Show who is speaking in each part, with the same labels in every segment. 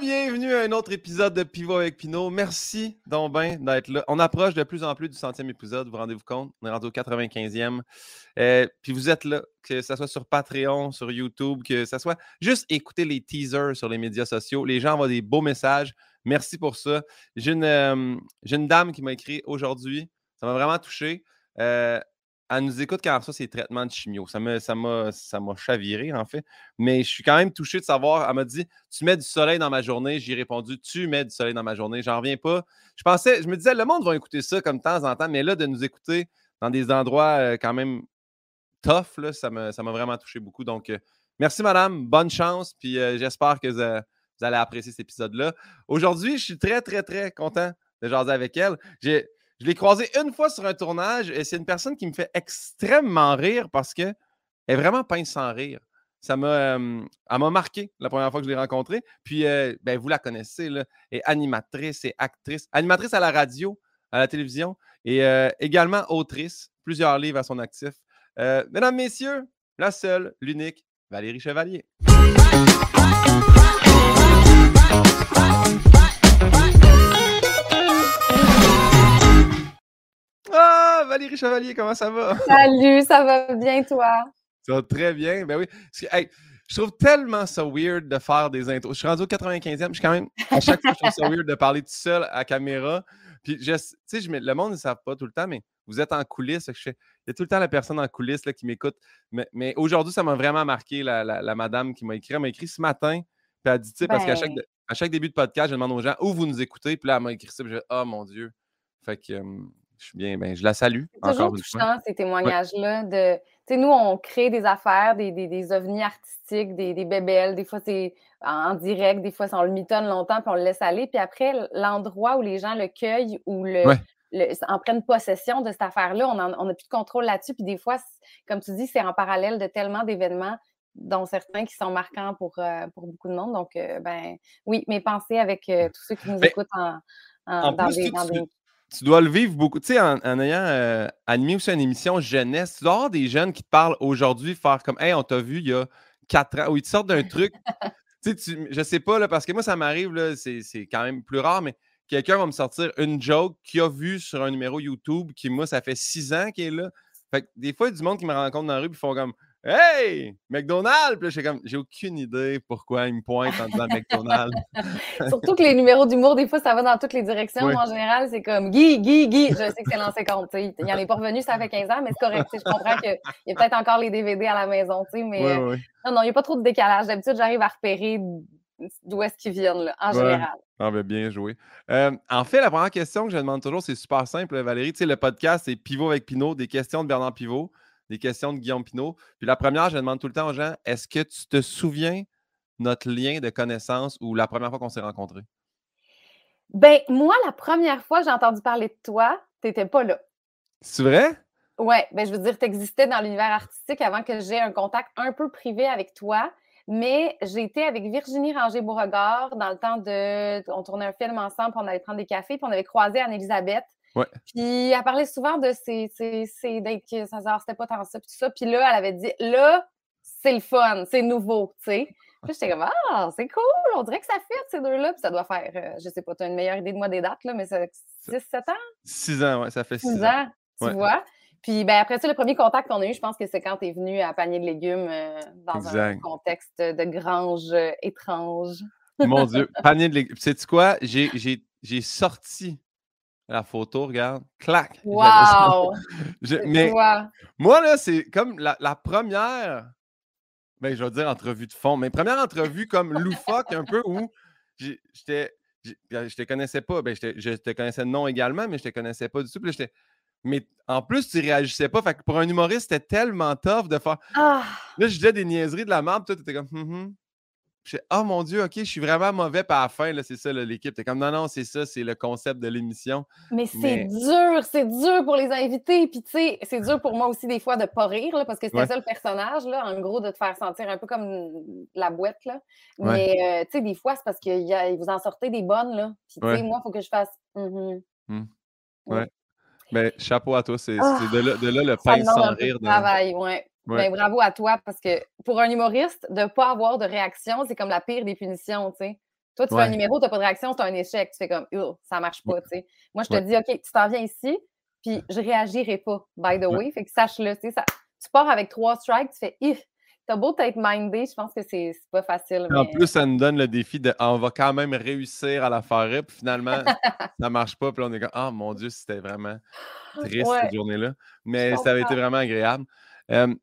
Speaker 1: bienvenue à un autre épisode de Pivot avec Pinot. Merci donc ben d'être là. On approche de plus en plus du centième épisode, vous rendez-vous compte? On est rendu au 95e. Euh, puis vous êtes là, que ce soit sur Patreon, sur YouTube, que ce soit juste écouter les teasers sur les médias sociaux. Les gens envoient des beaux messages. Merci pour ça. J'ai une, euh, dame qui m'a écrit aujourd'hui. Ça m'a vraiment touché. Euh, elle nous écoute quand ça, c'est traitements de chimio. Ça m'a, ça, chaviré, en fait. Mais je suis quand même touché de savoir. Elle m'a dit Tu mets du soleil dans ma journée. J'ai répondu Tu mets du soleil dans ma journée. J'en reviens pas. Je pensais, je me disais, le monde va écouter ça comme de temps en temps, mais là, de nous écouter dans des endroits euh, quand même tough, là, ça, m'a, ça m'a vraiment touché beaucoup. Donc, euh, merci, madame. Bonne chance. Puis euh, j'espère que vous, vous, allez apprécier cet épisode-là. Aujourd'hui, je suis très, très, très content de jaser avec elle. J'ai je l'ai croisé une fois sur un tournage et c'est une personne qui me fait extrêmement rire parce qu'elle est vraiment pince sans rire. Ça m'a, m'a marqué la première fois que je l'ai rencontrée. Puis, euh, ben, vous la connaissez, là, est animatrice et actrice. Animatrice à la radio, à la télévision et euh, également autrice. Plusieurs livres à son actif. Euh, mesdames, messieurs, la seule, l'unique, Valérie Chevalier. Valérie Chevalier, comment ça va?
Speaker 2: Salut, ça va bien, toi?
Speaker 1: Ça va très bien, ben oui. je trouve tellement ça weird de faire des intros. Je suis rendu au 95e, je suis quand même, à chaque fois, je trouve ça weird de parler tout seul à caméra. Puis, tu sais, le monde ne savent pas tout le temps, mais vous êtes en coulisses. il y a tout le temps la personne en coulisses là, qui m'écoute. Mais, aujourd'hui, ça m'a vraiment marqué, la, madame qui m'a écrit. Elle m'a écrit ce matin, puis elle a dit, tu sais, parce qu'à chaque, ben à chaque début de podcast, je demande aux gens où vous nous écoutez. Puis là, elle m'a écrit ça, puis je dis, oh mon Dieu. Fait que, je suis bien, ben, je la salue.
Speaker 2: C'est toujours touchant, ces témoignages-là. De, nous, on crée des affaires, des, des, ovnis artistiques, des, des bébelles. Des fois, c'est en direct, des fois, on le mitonne longtemps, puis on le laisse aller. Puis après, l'endroit où les gens le cueillent ou le, en prennent possession de cette affaire-là, on n'a plus de contrôle là-dessus. Puis des fois, comme tu dis, c'est en parallèle de tellement d'événements dont certains qui sont marquants pour, euh, pour beaucoup de monde. Donc, euh, ben oui, mes pensées avec euh, tous ceux qui nous écoutent en, dans, des,
Speaker 1: tu dois le vivre beaucoup. Tu sais, en, ayant euh, animé aussi une émission jeunesse, tu dois avoir des jeunes qui te parlent aujourd'hui, faire comme Hey, on t'a vu il y a quatre ans, ou ils te sortent d'un truc. tu sais, tu, je sais pas, là, parce que moi, ça m'arrive, c'est, c'est quand même plus rare, mais quelqu'un va me sortir une joke qu'il a vue sur un numéro YouTube qui, moi, ça fait six ans qu'il est là. Fait que des fois, il y a du monde qui me rencontre dans la rue et font comme Hey, McDonald's! Puis j'ai comme, j'ai aucune idée pourquoi il me pointe en disant McDonald's.
Speaker 2: Surtout que les numéros d'humour, des fois, ça va dans toutes les directions. En général, c'est comme Guy, Guy, Guy. Je sais que c'est l'ancien compte. Il n'y en est pas revenu, ça fait 15 ans, mais c'est correct. Je comprends qu'il y a peut-être encore les DVD à la maison, mais euh, non, non, il n'y a pas trop de décalage. D'habitude, j'arrive à repérer d'où est-ce qu'ils viennent, là, en général.
Speaker 1: Ah, ben bien joué. Euh, en fait, la première question que je demande toujours, c'est super simple, Valérie. Tu sais, le podcast, c'est Pivot avec Pinot, des questions de Bernard Pivot des questions de Guillaume Pinot. Puis la première, je demande tout le temps aux gens est-ce que tu te souviens notre lien de connaissance ou la première fois qu'on s'est rencontrés?
Speaker 2: Ben, moi, la première fois que j'ai entendu parler de toi, tu n'étais pas là.
Speaker 1: C'est vrai?
Speaker 2: Oui, ben, je veux dire, tu existais dans l'univers artistique avant que j'ai un contact un peu privé avec toi. Mais j'ai été avec Virginie Ranger-Beauregard dans le temps de. On tournait un film ensemble, puis on allait prendre des cafés, puis on avait croisé Anne-Elisabeth puis elle parlait souvent de ses, ses, dates que ça c'était pas tant ça, puis tout ça. Puis là, elle avait dit là, c'est le fun, c'est nouveau, tu sais. Puis j'étais comme Ah, c'est cool, on dirait que ça fait ces deux-là. Puis ça doit faire, euh, je sais pas, tu as une meilleure idée de moi des dates, là, mais ça 6-7 ans?
Speaker 1: 6 ans, ouais, ça fait 6
Speaker 2: ans. tu vois. Puis ben, après ça, le premier contact qu'on a eu, je pense que c'est quand tu es venu à Panier de légumes euh, dans un contexte de grange euh, étrange.
Speaker 1: Mon Dieu, Panier de légumes. Sais-tu quoi? J'ai sorti la photo, regarde, clac.
Speaker 2: Wow!
Speaker 1: mais moi, là, c'est comme la, première, ben, je vais dire entrevue de fond, mais première entrevue comme loufoque un peu où j'étais, ben, je te connaissais pas, ben, je te connaissais de nom également, mais je te connaissais pas du tout. mais en plus, tu réagissais pas. Fait que pour un humoriste, c'était tellement tough de faire. Ah! Là, je disais des niaiseries de la merde, toi, tu étais comme, hum, hum. Oh mon Dieu, OK, je suis vraiment mauvais. par la fin, c'est ça, l'équipe. T'es comme, non, non, c'est ça, c'est le concept de l'émission.
Speaker 2: Mais c'est dur, c'est dur pour les invités. Puis, tu sais, c'est dur pour moi aussi, des fois, de pas rire, parce que c'était ça le personnage, là, en gros, de te faire sentir un peu comme la boîte, là. Mais, euh, tu sais, des fois, c'est parce que vous en sortez des bonnes, là. Puis, tu sais, moi, il faut que je fasse.
Speaker 1: Mm-hmm. Mmh. Ouais. Mais chapeau à toi, c'est ah! de, là, de, là, le pain sans rire.
Speaker 2: De... travail, ouais. Ben, bravo à toi, parce que pour un humoriste, de ne pas avoir de réaction, c'est comme la pire des punitions, tu sais. Toi, tu fais un numéro, tu n'as pas de réaction, c'est un échec. Tu fais comme, ça marche pas, tu sais. Moi, je te dis, OK, tu t'en viens ici, puis je réagirai pas, by the way. Fait que sache-le, tu sais, tu pars avec trois strikes, tu fais, if, t'as beau être mindé, je pense que c'est pas facile.
Speaker 1: En plus, ça nous donne le défi de on va quand même réussir à la faire, puis finalement, ça marche pas, puis on est comme, ah mon Dieu, c'était vraiment triste cette journée-là. Mais ça avait été vraiment agréable.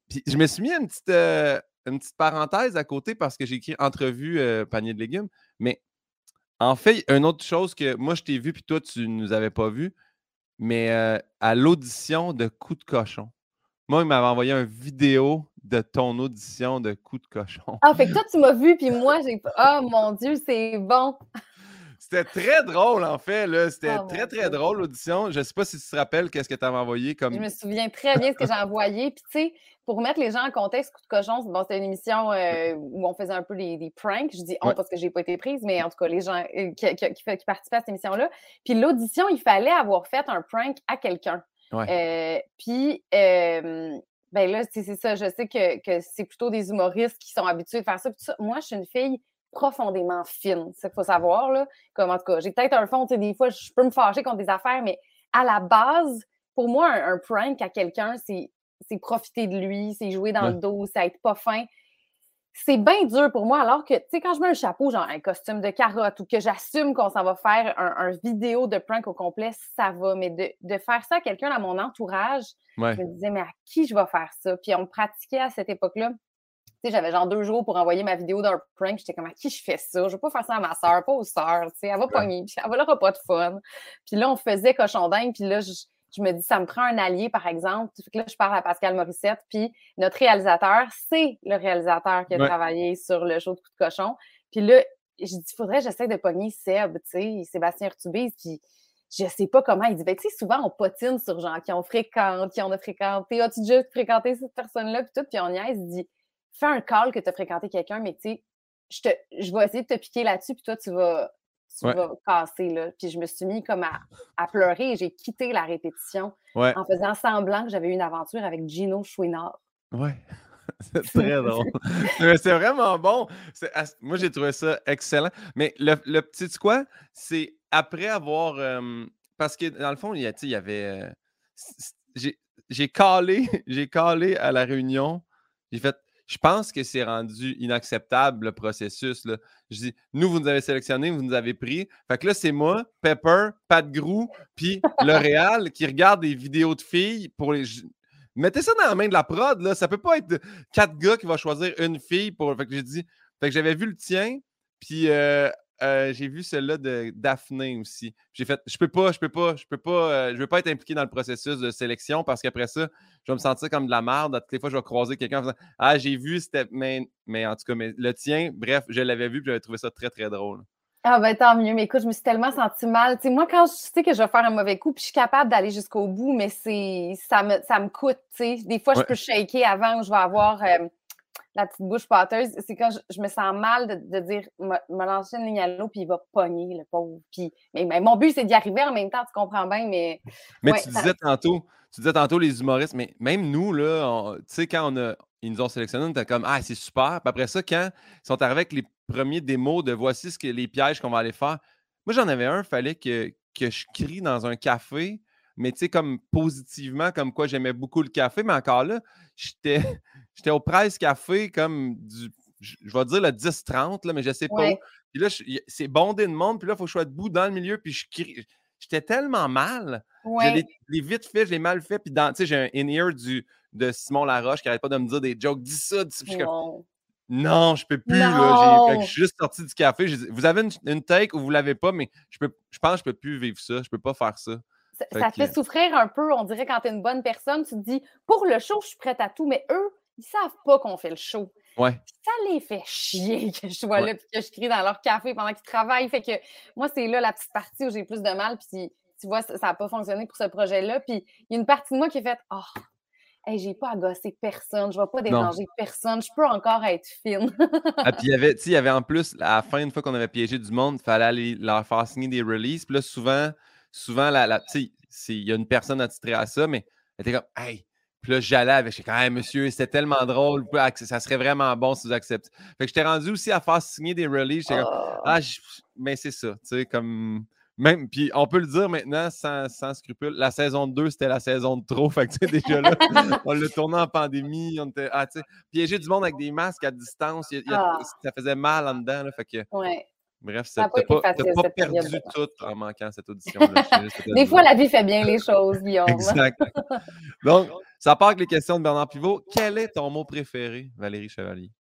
Speaker 1: Puis je me suis mis une petite, euh, une petite parenthèse à côté parce que j'ai écrit entrevue euh, panier de légumes. Mais en fait, une autre chose que moi, je t'ai vu, puis toi, tu ne nous avais pas vu, mais à l'audition de Coup de cochon. Moi, il m'avait envoyé une vidéo de ton audition de Coup de cochon.
Speaker 2: Ah, fait que toi, tu m'as vu, puis moi, j'ai. Oh mon Dieu, c'est bon!
Speaker 1: C'était très drôle, en fait. C'était oh très, très drôle, l'audition. Je ne sais pas si tu te rappelles qu'est-ce que tu avais envoyé comme.
Speaker 2: Je me souviens très bien ce que j'ai envoyé. Puis, tu sais, pour mettre les gens en contexte, Coup de cochon, bon, c'était une émission euh, où on faisait un peu des, pranks. Je dis on parce que je n'ai pas été prise, mais en tout cas, les gens euh, qui, participaient à cette émission-là. Puis, l'audition, il fallait avoir fait un prank à quelqu'un. Euh, puis, ben là, c'est ça. Je sais que, que c'est plutôt des humoristes qui sont habitués de faire ça. Moi, je suis une fille profondément fine. C'est ce qu'il faut savoir, là. Comme, en tout cas, j'ai peut-être un fond, tu sais, des fois, je peux me fâcher contre des affaires, mais à la base, pour moi, un, prank à quelqu'un, c'est profiter de lui, c'est jouer dans le dos, c'est être pas fin. C'est bien dur pour moi, alors que, tu sais, quand je mets un chapeau, genre un costume de carotte, ou que j'assume qu'on s'en va faire un, vidéo de prank au complet, ça va. Mais de, faire ça à quelqu'un dans mon entourage, je me disais, mais à qui je vais faire ça? Puis on pratiquait à cette époque-là j'avais genre deux jours pour envoyer ma vidéo d'un prank. J'étais comme, à qui je fais ça? Je vais pas faire ça à ma soeur, pas aux sœurs, tu sais. Elle va pogner, puis elle va pas de fun. Puis là, on faisait cochon dingue, puis là, je, me dis, ça me prend un allier, par exemple. Là, je parle à Pascal Morissette, puis notre réalisateur, c'est le réalisateur qui a travaillé sur le show de coup de cochon. Puis là, je dis, il faudrait que j'essaie de pogner Seb, tu sais, Sébastien Urtubise, puis je sais pas comment. Il dit, ben, tu sais, souvent, on potine sur gens qui ont fréquenté, qui ont fréquenté. As-tu déjà fréquenté cette personne-là? Puis tout, puis on y a, il dit, fais un call que tu as fréquenté quelqu'un, mais tu sais, je, te, je vais essayer de te piquer là-dessus, puis toi, tu vas, tu vas casser. Là. Puis je me suis mis comme à, à pleurer et j'ai quitté la répétition en faisant semblant que j'avais eu une aventure avec Gino Chouinard.
Speaker 1: Ouais. C'est très drôle. c'est vraiment bon. Moi, j'ai trouvé ça excellent. Mais le, le petit quoi, c'est après avoir. parce que dans le fond, il y, il y avait. Euh, j'ai calé, j'ai calé à la réunion. J'ai fait je pense que c'est rendu inacceptable le processus. Je dis, nous, vous nous avez sélectionné, vous nous avez pris. Fait que là, c'est moi, Pepper, Pat Grou, puis L'Oréal qui regarde des vidéos de filles pour les. Mettez ça dans la main de la prod, là. Ça peut pas être quatre gars qui vont choisir une fille pour. Fait que j'ai dit. Fait que j'avais vu le tien, puis euh, euh, j'ai vu celle-là de Daphné aussi. J'ai fait, je peux pas, je peux pas, je peux pas, euh, je veux pas être impliqué dans le processus de sélection parce qu'après ça, je vais me sentir comme de la merde. Toutes les fois, je vais croiser quelqu'un en faisant Ah, j'ai vu, c'était. Mais, mais, en tout cas, mais, le tien, bref, je l'avais vu et j'avais trouvé ça très, très drôle.
Speaker 2: Ah ben tant mieux, mais écoute, je me suis tellement sentie mal. Tu sais, moi, quand je sais que je vais faire un mauvais coup, puis je suis capable d'aller jusqu'au bout, mais c'est ça me, ça me coûte. Tu sais. Des fois, je peux shaker avant ou je vais avoir. Euh, la petite bouche pâteuse, c'est quand je, me sens mal de, dire, me lancer une ligne à l'eau, puis il va pogner, le pauvre. Puis, mais, mon but, c'est d'y arriver en même temps, tu comprends bien, mais.
Speaker 1: Mais tu disais tantôt, tu disais tantôt les humoristes, mais même nous, là, tu sais, quand on a, ils nous ont sélectionnés, on était comme, ah, c'est super. Puis après ça, quand ils sont arrivés avec les premiers démos de voici ce que, les pièges qu'on va aller faire, moi, j'en avais un, il fallait que, que je crie dans un café mais tu sais, comme positivement, comme quoi j'aimais beaucoup le café, mais encore là, j'étais, j'étais au Presse Café comme du, je, vais dire le 10-30, mais je sais pas. Puis là, c'est bondé de monde, puis là, il faut que je sois debout dans le milieu, puis je J'étais tellement mal. les, vite fait, je l'ai mal fait. Puis tu sais, j'ai un in-ear de Simon Laroche qui n'arrête pas de me dire des jokes. Dis ça, dis ça. non, je peux plus. Là, je suis juste sorti du café. vous avez une, take ou vous l'avez pas, mais je, peux, je pense que je peux plus vivre ça. Je peux pas faire ça.
Speaker 2: Ça, te fait souffrir un peu, on dirait, quand tu es une bonne personne, tu te dis, pour le show, je suis prête à tout, mais eux, ils savent pas qu'on fait le show.
Speaker 1: Ouais.
Speaker 2: Ça les fait chier que je sois là et que je crie dans leur café pendant qu'ils travaillent. Fait que moi, c'est là la petite partie où j'ai plus de mal. Puis tu vois, ça n'a pas fonctionné pour ce projet-là. Puis il y a une partie de moi qui est faite Oh, hey, j'ai pas à gosser personne, je vais pas déranger personne, je peux encore être fine.
Speaker 1: ah, puis il y avait, il y avait en plus, à la fin, une fois qu'on avait piégé du monde, il fallait aller leur faire signer des releases. Puis là, souvent, souvent, la, la il y a une personne attitrée à ça, mais elle était comme, hey, Puis là, j'allais avec, je quand même, monsieur, c'était tellement drôle, ça serait vraiment bon si vous acceptez. Fait que j'étais rendu aussi à faire signer des releases. J'étais comme,
Speaker 2: Ah.
Speaker 1: ah, mais c'est ça, tu sais, comme. Même, puis on peut le dire maintenant sans, sans scrupule, la saison 2, c'était la saison de trop. Fait que, tu sais, déjà là, on l'a tourné en pandémie. On était, ah, tu sais, piéger du monde avec des masques à distance, il y a- il y a-
Speaker 2: Ah.
Speaker 1: ça faisait mal en dedans. Là, fait que,
Speaker 2: Ouais.
Speaker 1: Bref,
Speaker 2: Ça pas
Speaker 1: pas,
Speaker 2: facile,
Speaker 1: pas perdu tout en manquant cette audition-là. t'as
Speaker 2: Des fois, la vie fait bien les choses, Guillaume.
Speaker 1: Exact. Donc, ça part avec les questions de Bernard Pivot. Quel est ton mot préféré, Valérie Chevalier?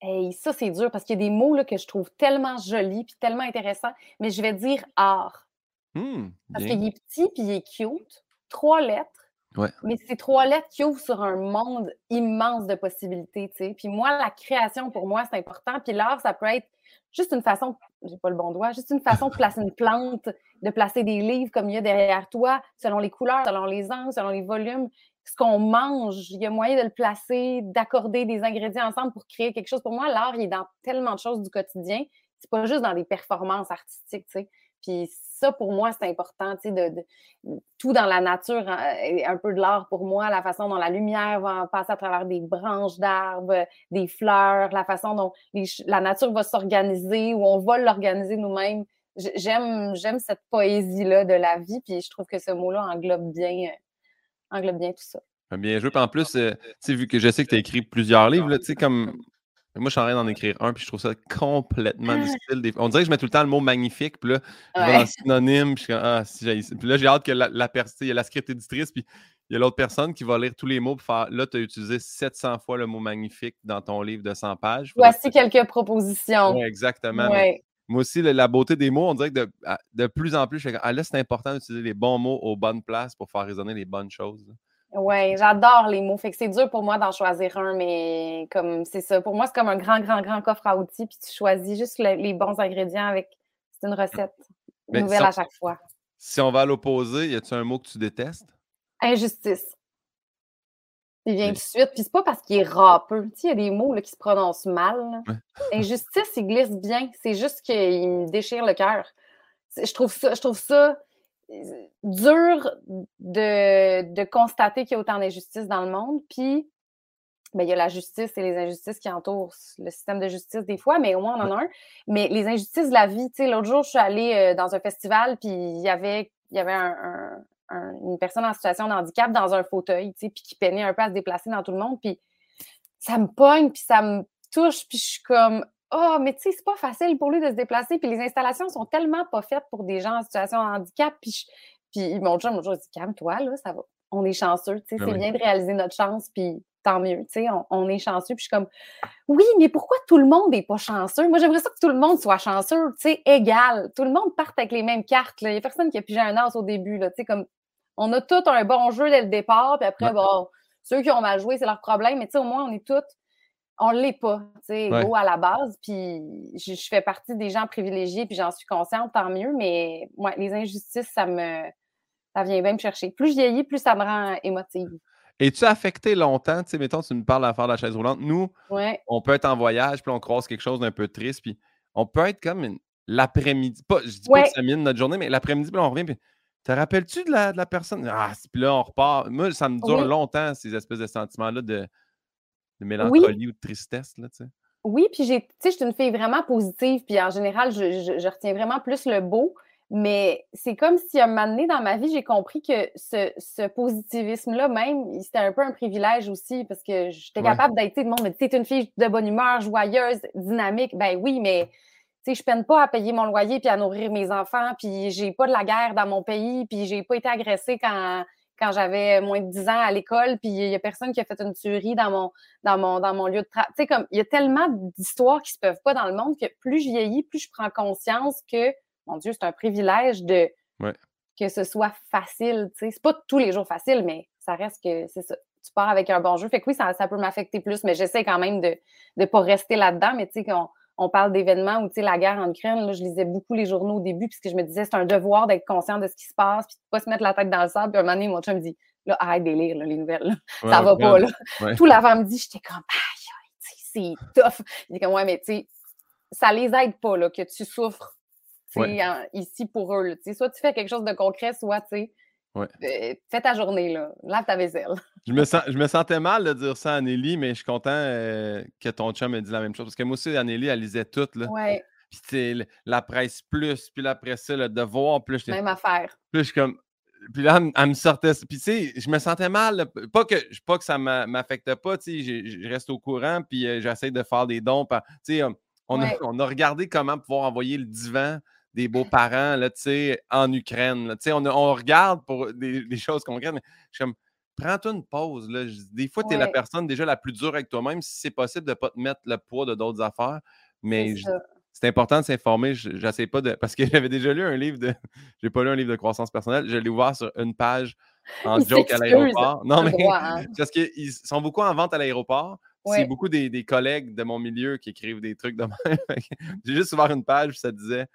Speaker 2: Hey, ça, c'est dur parce qu'il y a des mots là, que je trouve tellement jolis puis tellement intéressants, mais je vais dire art.
Speaker 1: Hmm,
Speaker 2: Parce qu'il est petit puis il est cute. Trois lettres.
Speaker 1: Ouais.
Speaker 2: Mais c'est trois lettres qui ouvrent sur un monde immense de possibilités, tu sais. Puis moi, la création, pour moi, c'est important. Puis l'art, ça peut être juste une façon, j'ai pas le bon doigt, juste une façon de placer une plante, de placer des livres comme il y a derrière toi, selon les couleurs, selon les angles, selon les volumes. Ce qu'on mange, il y a moyen de le placer, d'accorder des ingrédients ensemble pour créer quelque chose. Pour moi, l'art, il est dans tellement de choses du quotidien. C'est pas juste dans des performances artistiques, tu sais. Puis ça, pour moi, c'est important, tu sais, de, de- tout dans la nature hein, un peu de l'art pour moi, la façon dont la lumière va passer à travers des branches d'arbres, des fleurs, la façon dont les la nature va s'organiser ou on va l'organiser nous-mêmes. J'aime, j'aime cette poésie-là de la vie, puis je trouve que ce mot-là englobe bien, englobe bien tout ça.
Speaker 1: Ah, Bien joué. Puis en plus, euh, tu sais, vu que je sais que tu as écrit plusieurs livres, là, tu sais, comme. Moi, je suis en train d'en écrire un, puis je trouve ça complètement difficile. Des- On dirait que je mets tout le temps le mot magnifique, puis là, je vais
Speaker 2: Ouais.
Speaker 1: dans le synonyme, puis je ah, si Puis là, j'ai hâte que la, la personne, il y a la script éditrice, puis il y a l'autre personne qui va lire tous les mots pour faire. Là, tu as utilisé 700 fois le mot magnifique dans ton livre de 100 pages. Faudrait
Speaker 2: Voici quelques propositions.
Speaker 1: Ouais, exactement.
Speaker 2: Ouais.
Speaker 1: Moi aussi, le- la beauté des mots, on dirait que de, plus en plus, je fais comme, ah, là, c'est important d'utiliser les bons mots aux bonnes places pour faire résonner les bonnes choses.
Speaker 2: Oui, j'adore les mots. Fait que c'est dur pour moi d'en choisir un, mais comme c'est ça. Pour moi, c'est comme un grand, grand, grand coffre à outils, puis tu choisis juste le- les bons ingrédients avec. C'est une recette
Speaker 1: Mais
Speaker 2: nouvelle
Speaker 1: si on-
Speaker 2: à chaque fois.
Speaker 1: Si on va à l'opposé, y a-tu un mot que tu détestes?
Speaker 2: Injustice. Il vient
Speaker 1: Oui.
Speaker 2: tout de suite. Puis c'est pas parce qu'il est râpeux. Tu sais, il y a des mots là, qui se prononcent mal. Injustice, il glisse bien. C'est juste qu'il me déchire le cœur. Je trouve ça, je trouve ça dur de, de constater qu'il y a autant d'injustice dans le monde. Puis, ben, il y a la justice et les injustices qui entourent le système de justice des fois, mais au moins on en a un. Mais les injustices de la vie, tu sais, l'autre jour, je suis allée euh, dans un festival, puis il y avait, il y avait un- un- un- une personne en situation de handicap dans un fauteuil, tu sais, puis qui peinait un peu à se déplacer dans tout le monde, puis ça me pogne, puis ça me touche, puis je suis comme, oh, mais tu sais, c'est pas facile pour lui de se déplacer, puis les installations sont tellement pas faites pour des gens en situation de handicap, puis, je- puis mon chum, il dit, calme-toi, là, ça va. On est chanceux, tu sais,
Speaker 1: Ben
Speaker 2: c'est
Speaker 1: oui.
Speaker 2: bien de réaliser notre chance, puis tant mieux, tu sais, on, on est chanceux, puis je suis comme, oui, mais pourquoi tout le monde n'est pas chanceux? Moi, j'aimerais ça que tout le monde soit chanceux, tu sais, égal. Tout le monde parte avec les mêmes cartes, là. Il n'y a personne qui a pigé un as au début, là, tu sais, comme, on a tous un bon jeu dès le départ, puis après,
Speaker 1: Ouais.
Speaker 2: bon, ceux qui ont mal joué, c'est leur problème, mais tu sais, au moins, on est tous, on l'est pas, tu sais,
Speaker 1: Ouais.
Speaker 2: à la base, puis je, je fais partie des gens privilégiés, puis j'en suis consciente, tant mieux, mais ouais, les injustices, ça me, ça vient bien me chercher. Plus je vieillis, plus ça me rend émotive.
Speaker 1: Es-tu affecté longtemps? Tu sais, mettons, tu me parles d'affaire de la chaise roulante. Nous,
Speaker 2: Ouais,
Speaker 1: on peut être en voyage, puis on croise quelque chose d'un peu triste, puis on peut être comme une- l'après-midi. Pas, je dis pas que ça mine notre journée, mais l'après-midi, puis on revient, puis te rappelles-tu de la, de la personne? Ah, puis là, on repart. Moi, ça me dure longtemps, ces espèces de sentiments-là de, de mélancolie ou de tristesse, là, tu sais?
Speaker 2: Oui, puis j'ai, tu sais, je suis une fille vraiment positive, puis en général, je, je- je retiens vraiment plus le beau, mais c'est comme si à un moment donné dans ma vie, j'ai compris que ce, ce positivisme-là, même, c'était un peu un privilège aussi, parce que j'étais
Speaker 1: Ouais.
Speaker 2: capable d'être, tu sais, le monde me dit, t'es une fille de bonne humeur, joyeuse, dynamique. Ben oui, mais tu sais, je peine pas à payer mon loyer puis à nourrir mes enfants, puis j'ai pas de la guerre dans mon pays, puis j'ai pas été agressée quand quand j'avais moins de 10 ans à l'école, puis il y a personne qui a fait une tuerie dans mon dans mon dans mon lieu de travail. Tu sais comme il y a tellement d'histoires qui se peuvent pas dans le monde que plus je vieillis, plus je prends conscience que mon dieu, c'est un privilège de
Speaker 1: Ouais.
Speaker 2: que ce soit facile, tu sais, c'est pas tous les jours facile, mais ça reste que c'est ça. Tu pars avec un bon jeu. Fait que oui, ça, ça peut m'affecter plus, mais j'essaie quand même de ne pas rester là-dedans. Mais tu sais, qu'on on parle d'événements où, tu sais, la guerre en Ukraine, là, je lisais beaucoup les journaux au début, puisque je me disais, c'est un devoir d'être conscient de ce qui se passe, puis de pas se mettre la tête dans le sable. Puis un moment donné, mon chum me dit, là, arrête de lire là, les nouvelles. là.
Speaker 1: Ouais,
Speaker 2: ça va pas, là.
Speaker 1: ouais.
Speaker 2: Tout l'avant-midi, j'étais comme, aïe, aïe, tu sais, c'est tough. Il dit comme, ouais, mais tu sais, ça les aide pas, là, que tu souffres, tu sais,
Speaker 1: Ouais.
Speaker 2: ici pour eux. Tu sais, soit tu fais quelque chose de concret, soit, tu sais,
Speaker 1: Ouais.
Speaker 2: Euh, fais ta journée, là. Lave ta vaisselle.
Speaker 1: Je me, sens, je me sentais mal de dire ça à Nelly, mais je suis content euh, que ton chum ait dit la même chose. Parce que moi aussi, Anneli, elle lisait tout. Là.
Speaker 2: Ouais,
Speaker 1: Puis la presse plus, puis après ça, le devoir plus.
Speaker 2: même affaire.
Speaker 1: Puis là, je suis comme. Puis là, elle, me- elle me sortait. Puis tu sais, je me sentais mal. là. Pas que, pas que ça m'a- m'affectait pas, tu sais, je reste au courant, puis euh, j'essaie de faire des dons. Tu sais, euh, on, a, on a regardé comment pouvoir envoyer le divan des beaux-parents, là, tu sais, en Ukraine. là. Tu sais, on, on regarde pour des, des choses concrètes, mais je suis comme, prends-toi une pause. Là. Des fois, tu es la personne déjà la plus dure avec toi-même, si c'est possible de ne pas te mettre le poids de d'autres affaires. Mais
Speaker 2: C'est
Speaker 1: important de s'informer. Je J'essaie pas de. Parce que j'avais déjà lu un livre de. J'ai pas lu un livre de croissance personnelle. Je l'ai ouvert sur une page en
Speaker 2: Il
Speaker 1: joke à l'aéroport. Non, mais
Speaker 2: droit, hein.
Speaker 1: parce qu'ils sont beaucoup en vente à l'aéroport.
Speaker 2: Ouais.
Speaker 1: C'est beaucoup des, des collègues de mon milieu qui écrivent des trucs de même. J'ai juste ouvert une page, puis ça disait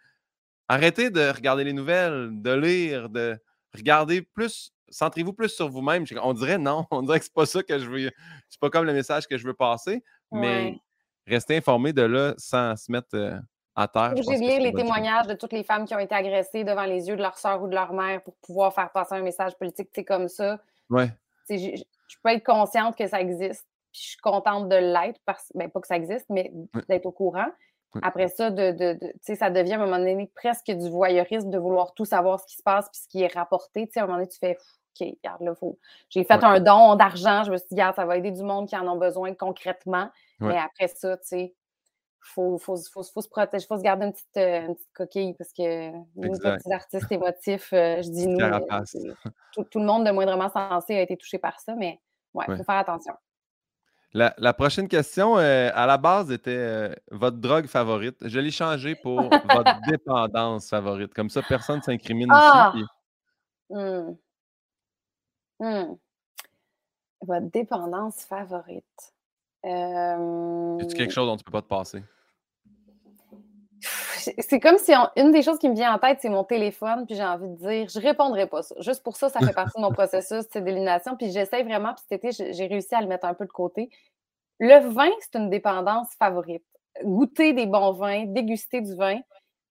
Speaker 1: Arrêtez de regarder les nouvelles, de lire, de regarder plus. Centrez-vous plus sur vous-même. On dirait non, on dirait que c'est pas ça que je veux. C'est pas comme le message que je veux passer, mais rester informé de là sans se mettre euh, à terre.
Speaker 2: lire
Speaker 1: c'est
Speaker 2: les
Speaker 1: chose.
Speaker 2: témoignages de toutes les femmes qui ont été agressées devant les yeux de leur sœur ou de leur mère pour pouvoir faire passer un message politique, tu sais, comme ça.
Speaker 1: Ouais.
Speaker 2: Je je peux être consciente que ça existe, puis je suis contente de l'être, parce ben, pas que ça existe, mais
Speaker 1: Ouais.
Speaker 2: d'être au courant. Après ça, de, de, ça devient à un moment donné presque du voyeurisme de vouloir tout savoir ce qui se passe puis ce qui est rapporté. À un moment donné, tu fais OK, regarde, là, faut. J'ai fait
Speaker 1: Ouais.
Speaker 2: un don d'argent, je me suis dit, regarde, ça va aider du monde qui en ont besoin concrètement.
Speaker 1: Ouais.
Speaker 2: Mais après ça, tu sais, faut, faut, faut, faut se protéger, faut se garder une petite, euh, une petite coquille parce que nous, petits artistes émotifs, euh, je dis nous, euh, tout, tout le monde de moindrement sensé a été touché par ça, mais ouais, il
Speaker 1: Ouais.
Speaker 2: faut faire attention.
Speaker 1: La, la prochaine question, euh, à la base, était euh, votre drogue favorite. Je l'ai changé pour votre dépendance favorite. Comme ça, personne ne s'incrimine
Speaker 2: Ah!
Speaker 1: ici.
Speaker 2: Hmm. Hmm. Votre dépendance favorite. Euh,
Speaker 1: Y a-tu quelque chose dont tu peux pas te passer?
Speaker 2: C'est comme si on- une des choses qui me vient en tête, c'est mon téléphone, puis j'ai envie de dire, je répondrai pas ça. Juste pour ça, ça fait partie de mon processus d'élimination. Puis j'essaie vraiment, puis cet été, j'ai réussi à le mettre un peu de côté. Le vin, c'est une dépendance favorite. Goûter des bons vins, déguster du vin.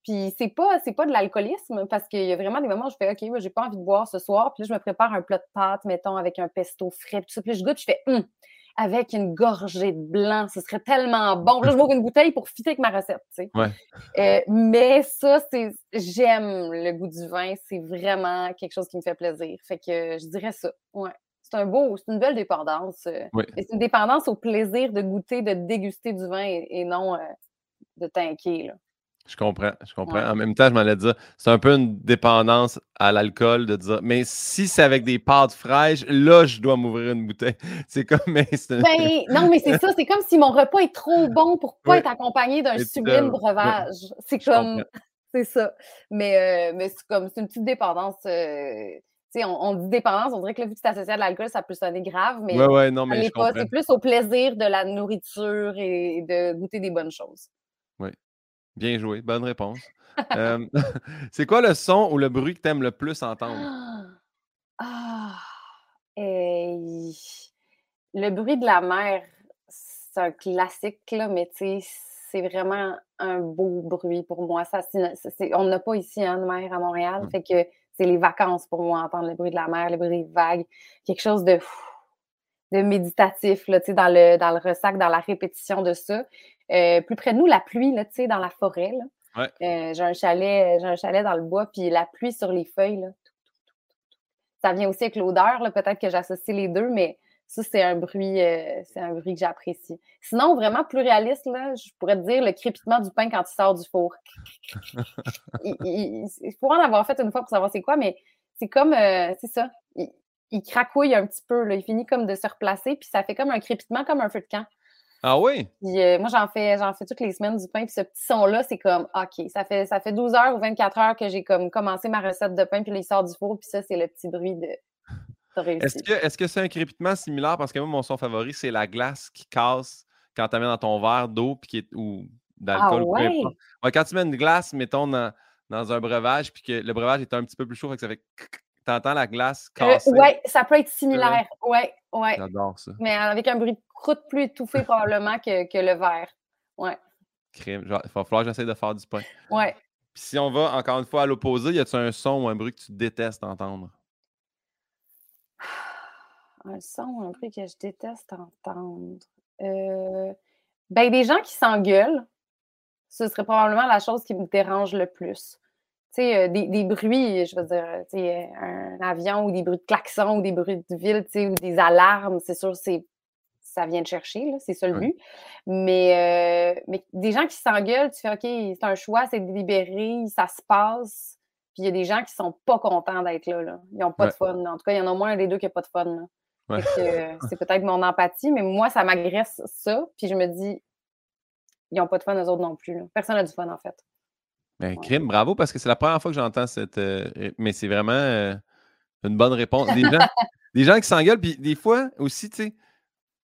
Speaker 2: Puis c'est pas, c'est pas de l'alcoolisme, parce qu'il y a vraiment des moments où je fais, OK, j'ai pas envie de boire ce soir. Puis là, je me prépare un plat de pâtes, mettons, avec un pesto frais. Puis tout ça. Puis je goûte, je fais, Hum, avec une gorgée de blanc, ce serait tellement bon. Là, je m'ouvre une bouteille pour fitter avec ma recette, tu sais.
Speaker 1: Ouais.
Speaker 2: Euh, mais ça, c'est j'aime le goût du vin. C'est vraiment quelque chose qui me fait plaisir. Fait que je dirais ça. Ouais. C'est un beau, c'est une belle dépendance. euh, C'est une dépendance au plaisir de goûter, de déguster du vin et, et non euh, de tanker. Là.
Speaker 1: Je comprends, je comprends.
Speaker 2: Ouais.
Speaker 1: En même temps, je m'allais dire, c'est un peu une dépendance à l'alcool de dire, mais si c'est avec des pâtes fraîches, là, je dois m'ouvrir une bouteille. C'est comme, mais c'est
Speaker 2: Ben, non, mais c'est ça. C'est comme si mon repas est trop bon pour pas
Speaker 1: Ouais.
Speaker 2: être accompagné d'un sublime breuvage. C'est comme. C'est ça. Mais, euh, mais c'est comme c'est une petite dépendance. euh, tu sais, on, on dit dépendance, on dirait que là, vu que c'est associé à de l'alcool, ça peut sonner grave, mais
Speaker 1: Ouais, ouais, non, mais.
Speaker 2: C'est plus au plaisir de la nourriture et de goûter des bonnes choses.
Speaker 1: Bien joué, bonne réponse. Euh, c'est quoi le son ou le bruit que tu aimes le plus entendre?
Speaker 2: Ah! Le bruit de la mer, c'est un classique, là, mais c'est vraiment un beau bruit pour moi. Ça, on n'a pas ici hein, de mer à Montréal,
Speaker 1: Mm.
Speaker 2: fait que c'est les vacances pour moi, entendre le bruit de la mer, le bruit des vagues, quelque chose de, de méditatif, là, dans le, dans le ressac, dans la répétition de ça. Euh, plus près de nous, la pluie, là, tu sais, dans la forêt, là.
Speaker 1: Ouais.
Speaker 2: Euh, j'ai un chalet, j'ai un chalet dans le bois, puis la pluie sur les feuilles, là. Ça vient aussi avec l'odeur, là, peut-être que j'associe les deux, mais ça, c'est un bruit, euh, c'est un bruit que j'apprécie. Sinon, vraiment plus réaliste, là, je pourrais te dire le crépitement du pain quand il sort du four. il, il, il faut en avoir fait une fois pour savoir c'est quoi, mais c'est comme, euh, c'est ça, il, il cracouille un petit peu, là, il finit comme de se replacer, puis ça fait comme un crépitement, comme un feu de camp.
Speaker 1: Ah oui?
Speaker 2: Puis, euh, moi, j'en fais, j'en fais toutes les semaines du pain. Puis ce petit son-là, c'est comme, OK, ça fait, ça fait 12 heures ou 24 heures que j'ai comme commencé ma recette de pain, puis là, il sort du four, puis ça, c'est le petit bruit de.
Speaker 1: Est-ce que est-ce que c'est un crépitement similaire? Parce que moi, mon son favori, c'est la glace qui casse quand tu mets dans ton verre d'eau puis qui est, ou d'alcool.
Speaker 2: Ah ouais?
Speaker 1: quand tu mets une glace, mettons, dans, dans un breuvage, puis que le breuvage est un petit peu plus chaud, fait que ça fait tu entends la glace
Speaker 2: Euh,
Speaker 1: casser.
Speaker 2: ouais, ça peut être similaire. Ouais, ouais.
Speaker 1: J'adore ça.
Speaker 2: Mais avec un bruit de croûte plus étouffé probablement que, que le verre. Ouais,
Speaker 1: Crime. Il va falloir que j'essaie de faire du pain.
Speaker 2: ouais.
Speaker 1: Puis si on va encore une fois à l'opposé, y a-tu un son ou un bruit que tu détestes entendre?
Speaker 2: Un son un peu que je déteste entendre? Euh, ben, des gens qui s'engueulent, ce serait probablement la chose qui me dérange le plus. Sais, euh, des, des, bruits, je veux dire, tu sais, un avion ou des bruits de klaxon ou des bruits de ville, tu sais, ou des alarmes, c'est sûr, c'est ça vient de chercher, c'est ça le but. Mais, euh, mais des gens qui s'engueulent, tu fais OK, c'est un choix, c'est délibéré, ça se passe. Puis il y a des gens qui sont pas contents d'être là, là. Ils n'ont pas de fun. En tout cas, il y en a au moins un des deux qui n'a pas de fun. c'est peut-être mon empathie, mais moi, ça m'agresse ça. Puis je me dis, ils n'ont pas de fun, eux autres non plus. Personne n'a du fun, en fait.
Speaker 1: Ben, crime, bravo, parce que c'est la première fois que j'entends cette. Euh, mais c'est vraiment euh, une bonne réponse. Des gens, des gens qui s'engueulent, puis des fois aussi, tu sais,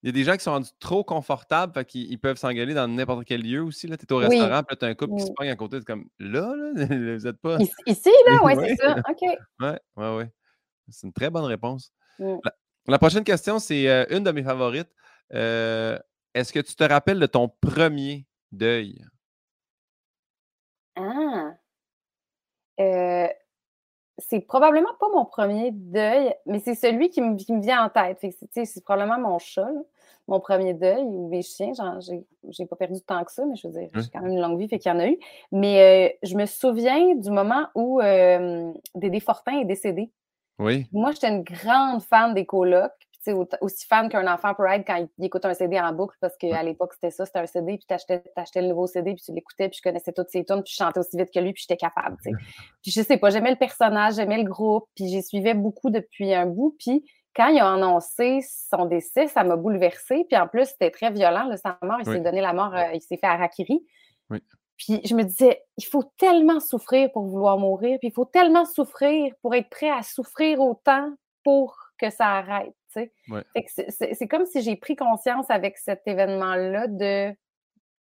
Speaker 1: il y a des gens qui sont rendus trop confortables, fait qu'ils peuvent s'engueuler dans n'importe quel lieu aussi. Tu es au restaurant, puis tu as un couple qui se pogne à côté, c'est comme là, là, vous n'êtes pas.
Speaker 2: Ici, là, oui, c'est ça. OK.
Speaker 1: Oui, oui, oui. C'est une très bonne réponse. La, prochaine question, c'est euh, une de mes favorites. Est-ce que tu te rappelles de ton premier deuil?
Speaker 2: Ah! Euh, c'est probablement pas mon premier deuil, mais c'est celui qui me, vient en tête. c'est probablement mon chat, mon premier deuil, ou mes chiens. J'ai pas perdu tant que ça, mais je veux dire, j'ai quand même une longue vie, fait qu'il y en a eu. Mais euh, je me souviens du moment où euh, Dédé Fortin est décédé.
Speaker 1: Oui.
Speaker 2: Moi, j'étais une grande fan des colocs aussi fan qu'un enfant peut être quand il, écoute un CD en boucle, parce qu'à l'époque, c'était ça, c'était un CD, puis tu achetais, le nouveau CD, puis tu l'écoutais, puis je connaissais toutes ses tunes, puis je chantais aussi vite que lui, puis j'étais capable. Puis je sais pas, j'aimais le personnage, j'aimais le groupe, puis j'y suivais beaucoup depuis un bout, puis quand il a annoncé son décès, ça m'a bouleversée, puis en plus, c'était très violent, le sa mort, il s'est donné la mort, euh, il s'est fait harakiri. Puis je me disais, il faut tellement souffrir pour vouloir mourir, puis il faut tellement souffrir pour être prêt à souffrir autant pour que ça arrête. C'est comme si j'ai pris conscience avec cet événement-là de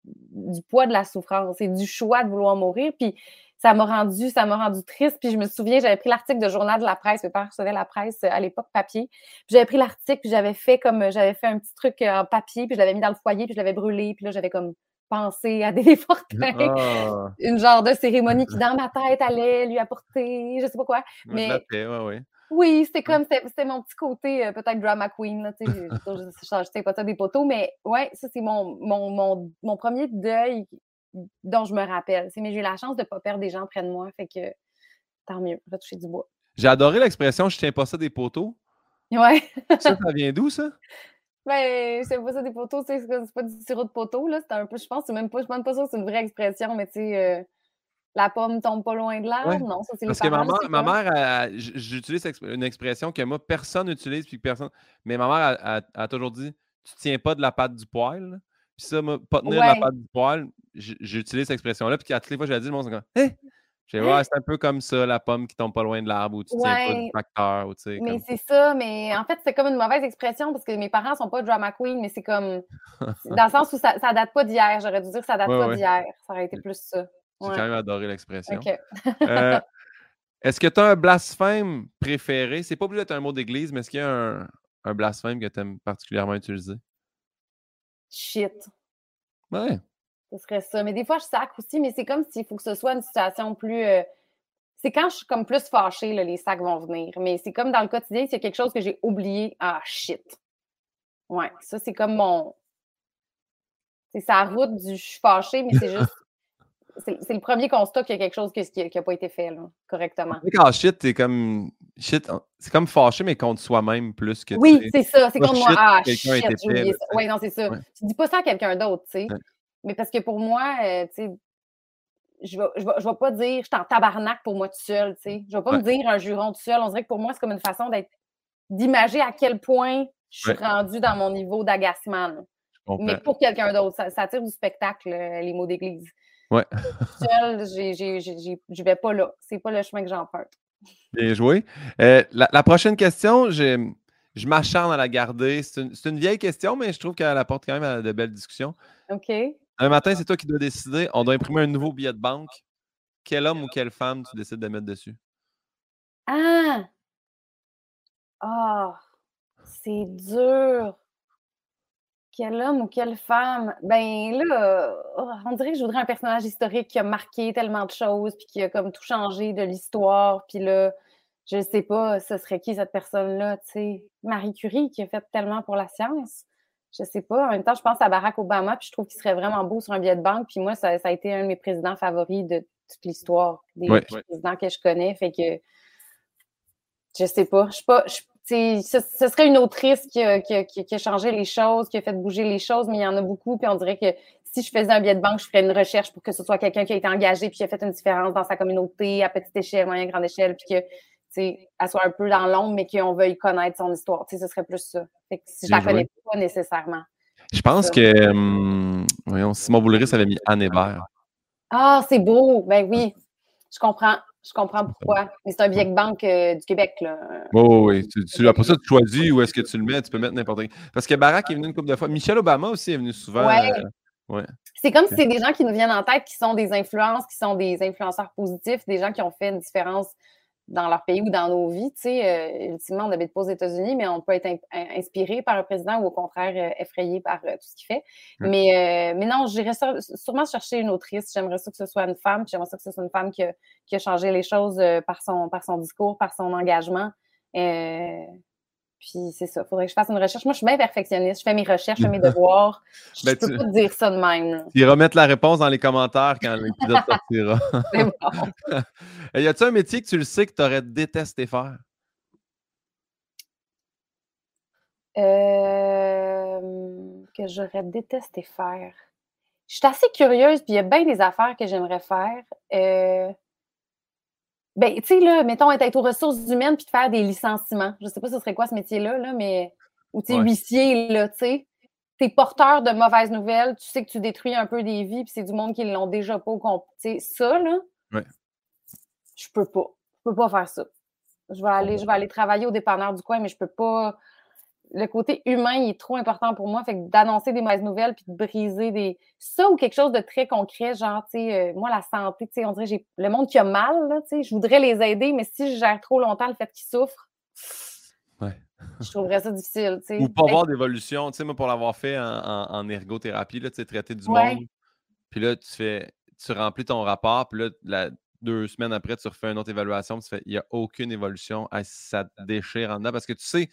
Speaker 2: du poids de la souffrance et du choix de vouloir mourir. Puis ça m'a rendu, ça m'a rendu triste. Puis je me souviens, j'avais pris l'article de journal de la presse. Mes parents recevaient la presse euh, à l'époque papier. Puis j'avais pris l'article, puis j'avais fait comme j'avais fait un petit truc en papier, puis je l'avais mis dans le foyer, puis je l'avais brûlé. Puis là, j'avais comme pensé à des Fortin. Ah! Une genre de cérémonie qui, dans ma tête, allait lui apporter, je sais pas quoi. Mais, oui, c'était comme, c'était mon petit côté euh, peut-être drama queen, tu sais, je sais pas ça des poteaux, mais ouais, ça c'est mon, mon, mon, premier deuil dont je me rappelle. Mais j'ai eu la chance de ne pas perdre des gens près de moi, fait que tant mieux, retoucher du bois.
Speaker 1: J'ai adoré l'expression je tiens pas ça des poteaux.
Speaker 2: Ouais.
Speaker 1: ça, ça vient d'où ça?
Speaker 2: Ben, je tiens pas ça des poteaux, c'est pas du sirop de poteau, là. C'est un peu, je pense, c'est même pas, je pense pas ça, c'est une vraie expression, mais tu sais. Euh, la pomme tombe pas loin de l'arbre? Non, ça, c'est
Speaker 1: Parce que ma mère, j'utilise une expression que moi, personne n'utilise, puis personne. Mais ma mère a, toujours dit Tu tiens pas de la patte du poil. Puis ça, moi, pas tenir de la patte du poil, j'utilise cette expression-là. Puis à toutes les fois, je la dis, le monde, c'est Hé! Hein? c'est un peu comme ça, la pomme qui tombe pas loin de l'arbre ou tu tiens pas du facteur. Ou,
Speaker 2: mais c'est ça, mais en fait, c'est comme une mauvaise expression parce que mes parents sont pas drama queen, mais c'est comme dans le sens où ça, ça date pas d'hier. J'aurais dû dire que ça date pas d'hier. Ça aurait été plus ça.
Speaker 1: J'ai quand même adoré l'expression. Euh, est-ce que tu as un blasphème préféré? C'est pas obligé d'être un mot d'église, mais est-ce qu'il y a un, un blasphème que tu aimes particulièrement utiliser?
Speaker 2: Shit.
Speaker 1: Ouais.
Speaker 2: Ce serait ça. Mais des fois, je sac aussi, mais c'est comme s'il faut que ce soit une situation plus. Euh, c'est quand je suis comme plus fâchée, là, les sacs vont venir. Mais c'est comme dans le quotidien, c'est quelque chose que j'ai oublié. Ah, shit. Ouais, ça, c'est comme mon. C'est sa route du je suis fâchée, mais c'est juste c'est le premier constat qu'il y a quelque chose qui n'a pas été fait là, correctement.
Speaker 1: Quand shit, t'es comme. Shit, c'est comme fâché, mais contre soi-même plus que.
Speaker 2: Oui, c'est ça. C'est comme moi. Ah, shit, j'ai Oui, non, c'est ça. Tu dis pas ça à quelqu'un d'autre, tu sais. Mais parce que pour moi, euh, tu sais, je ne vais, je vais, je vais, pas dire je suis en tabarnak pour moi tout seul, tu sais. Je ne vais pas me dire un juron tout seul. On dirait que pour moi, c'est comme une façon d'être d'imager à quel point je suis rendu dans mon niveau d'agacement. Mais pour quelqu'un d'autre, ça, ça, tire du spectacle, les mots d'église.
Speaker 1: Ouais.
Speaker 2: Seul, je vais pas là. C'est pas le chemin que j'emprunte.
Speaker 1: Bien joué. Euh, la, prochaine question, je, m'acharne à la garder. C'est une, vieille question, mais je trouve qu'elle apporte quand même à de belles discussions.
Speaker 2: OK.
Speaker 1: Un matin, c'est toi qui dois décider. On doit imprimer un nouveau billet de banque. Quel homme ou quelle femme tu décides de mettre dessus?
Speaker 2: Ah! Ah! c'est dur quel homme ou quelle femme? Ben là, oh, on dirait que je voudrais un personnage historique qui a marqué tellement de choses, puis qui a comme tout changé de l'histoire. Puis là, je sais pas, ce serait qui cette personne-là, tu sais? Marie Curie qui a fait tellement pour la science. Je sais pas. En même temps, je pense à Barack Obama, puis je trouve qu'il serait vraiment beau sur un billet de banque. Puis moi, ça, a été un de mes présidents favoris de toute l'histoire, des présidents que je connais. Fait que je sais pas. Je sais pas. Ce, serait une autrice qui a, qui, qui a, changé les choses, qui a fait bouger les choses, mais il y en a beaucoup. Puis on dirait que si je faisais un billet de banque, je ferais une recherche pour que ce soit quelqu'un qui a été engagé puis qui a fait une différence dans sa communauté à petite échelle, moyenne, grande échelle, puis que elle soit un peu dans l'ombre, mais qu'on veuille connaître son histoire. ce serait plus ça. si je la connais pas nécessairement.
Speaker 1: Je pense que hum, voyons, Simon Boulris avait mis Anne Hébert.
Speaker 2: Ah, c'est beau. Ben oui, je comprends. Je comprends pourquoi. Mais c'est un billet de banque euh, du Québec. Là.
Speaker 1: oui, oui. Tu, après ça, tu choisis où est-ce que tu le mets. Tu peux mettre n'importe qui. Parce que Barack est venu une couple de fois. Michelle Obama aussi est venu souvent.
Speaker 2: Ouais. Euh, c'est comme si c'est des gens qui nous viennent en tête, qui sont des influences, qui sont des influenceurs positifs, des gens qui ont fait une différence dans leur pays ou dans nos vies. Tu sais, euh, ultimement, on n'habite pas aux États-Unis, mais on peut être inspiré par un président ou au contraire euh, effrayé par euh, tout ce qu'il fait. Mais, mais non, j'irais sûrement chercher une autrice. J'aimerais ça que ce soit une femme, j'aimerais ça que ce soit une femme qui a, qui a changé les choses par, son, par son discours, par son engagement. Puis c'est ça, il faudrait que je fasse une recherche. Moi, je suis bien perfectionniste. Je fais mes recherches, je fais mes devoirs. Je ne ben, peux pas te dire ça de même.
Speaker 1: Tu remettre la réponse dans les commentaires quand l'épisode sortira. c'est bon. y a-t-il un métier que tu le sais que tu aurais détesté faire?
Speaker 2: Euh, que j'aurais détesté faire. Je suis assez curieuse, puis il y a bien des affaires que j'aimerais faire. Euh, ben, tu sais, là, mettons, être aux ressources humaines puis de faire des licenciements. Je sais pas ce serait quoi ce métier-là, là, mais. Ou, tu sais, huissier, là, tu sais. T'es porteur de mauvaises nouvelles, tu sais que tu détruis un peu des vies, puis c'est du monde qui l'ont déjà pas. Tu sais, ça, là.
Speaker 1: Ouais.
Speaker 2: Je peux pas. Je peux pas faire ça. Je vais aller, je vais aller travailler au dépanneur du coin, mais je peux pas le côté humain il est trop important pour moi. Fait que d'annoncer des mauvaises nouvelles puis de briser des. Ça ou quelque chose de très concret, genre, tu sais, euh, moi, la santé, tu sais, on dirait j'ai le monde qui a mal, là, tu sais, je voudrais les aider, mais si je gère trop longtemps le fait qu'ils souffrent, je trouverais ça difficile, tu sais.
Speaker 1: Ou pas avoir d'évolution, tu sais, moi, pour l'avoir fait en, ergothérapie, là, tu sais, traiter du monde. Puis là, tu fais, tu remplis ton rapport, puis là, deux semaines après, tu refais une autre évaluation, puis tu fais, il n'y a aucune évolution. ça te déchire en dedans parce que tu sais,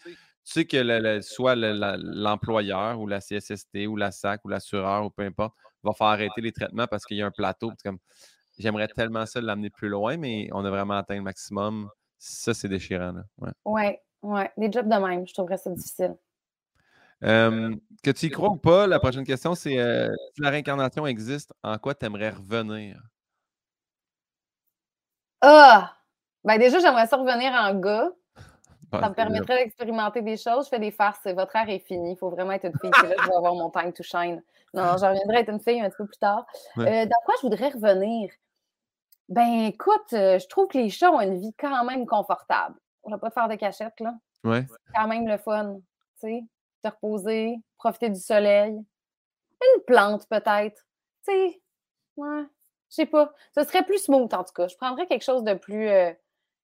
Speaker 1: tu sais que soit l'employeur ou la CSST ou la SAC ou l'assureur ou peu importe va faire arrêter les traitements parce qu'il y a un plateau. Comme, j'aimerais tellement ça l'amener plus loin, mais on a vraiment atteint le maximum. Ça, c'est déchirant.
Speaker 2: Oui, ouais, ouais. Des jobs de même, je trouverais ça difficile.
Speaker 1: que tu y crois ou pas, la prochaine question, c'est euh, si la réincarnation existe, en quoi tu aimerais revenir?
Speaker 2: Ah! Ben déjà, j'aimerais ça revenir en gars ça me permettrait d'expérimenter des choses. Je fais des farces. Votre art est fini. Il faut vraiment être une fille. là, je vais avoir mon time to shine. Non, je reviendrai être une fille un petit peu plus tard. Euh, dans quoi je voudrais revenir? Ben, écoute, euh, je trouve que les chats ont une vie quand même confortable. On va pas te faire de cachette, là.
Speaker 1: Ouais.
Speaker 2: C'est quand même le fun. Tu sais, te reposer, profiter du soleil. Une plante, peut-être. Tu sais, ouais. Je sais pas. Ce serait plus smooth, en tout cas. Je prendrais quelque chose de plus. Euh,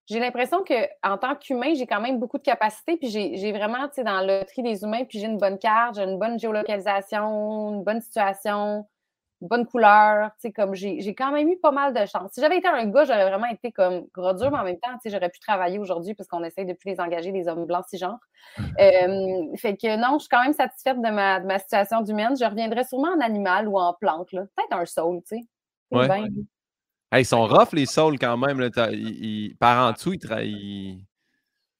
Speaker 2: j'ai l'impression qu'en tant qu'humain, j'ai quand même beaucoup de capacités, puis j'ai vraiment, tu sais, dans le tri des humains, puis j'ai une bonne carte, j'ai une bonne géolocalisation, une bonne situation, une bonne couleur, tu sais, comme j'ai quand même eu pas mal de chance. Si j'avais été un gars, j'aurais vraiment été comme gros dur, mais en même temps, tu sais, j'aurais pu travailler aujourd'hui parce qu'on essaye de plus les engager, des hommes blancs cisgenres. Euh, fait que non, je suis quand même satisfaite de ma, de ma situation d'humaine. Je reviendrai sûrement en animal ou en plante, peut-être un saule, tu sais.
Speaker 1: Ouais ils sont rough, les saules, quand même. Là. Ils, par en dessous, ils, ils...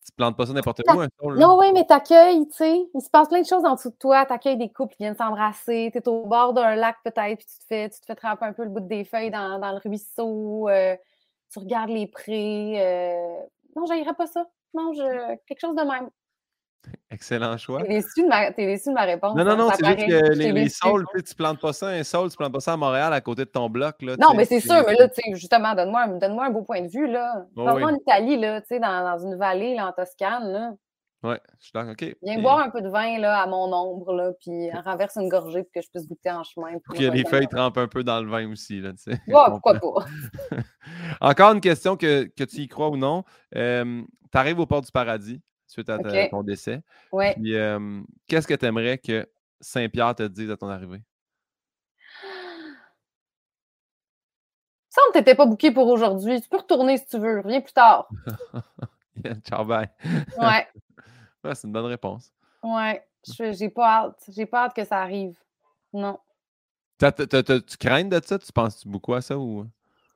Speaker 1: Tu plantes pas ça n'importe où, un.
Speaker 2: Non, oui, mais t'accueilles, tu sais. Il se passe plein de choses en dessous de toi. T'accueilles des couples qui viennent s'embrasser. T'es au bord d'un lac, peut-être, puis tu te fais, tu te fais tremper un peu le bout des feuilles dans, dans le ruisseau. Euh, tu regardes les prés. Euh... Non, j'aillerais pas ça. Non, je... quelque chose de même.
Speaker 1: Excellent choix.
Speaker 2: T'es déçu, de ma... déçu de ma réponse.
Speaker 1: Non, non, non, c'est juste que les, les saules, tu plantes pas ça, un saule, tu plantes pas ça à Montréal à côté de ton bloc. Là,
Speaker 2: non, mais c'est sûr, mais là, justement, donne-moi un, donne un beau point de vue. Là. Oh, en Italie, là, dans, dans une vallée là, en Toscane. Là.
Speaker 1: Ouais, je suis d'accord, OK.
Speaker 2: Viens boire un peu de vin là, à mon ombre, là, puis renverse une gorgée pour que je puisse goûter en chemin.
Speaker 1: Pour que les feuilles trempent un peu dans le vin aussi. Là,
Speaker 2: tu sais. Ouais, pourquoi pas.
Speaker 1: Encore une question que, que, tu y crois ou non. Euh, tu arrives au port du paradis suite à ton décès.
Speaker 2: Ouais.
Speaker 1: Puis, qu'est-ce que tu aimerais que Saint-Pierre te dise à ton arrivée?
Speaker 2: Ça, on t'était pas bouqué pour aujourd'hui. Tu peux retourner si tu veux. Reviens plus tard.
Speaker 1: Ciao, bye.
Speaker 2: Ouais.
Speaker 1: ouais c'est une bonne réponse.
Speaker 2: Ouais. J'ai pas hâte. J'ai pas hâte que ça arrive. Non.
Speaker 1: tu crains de ça? Tu penses beaucoup à ça ou?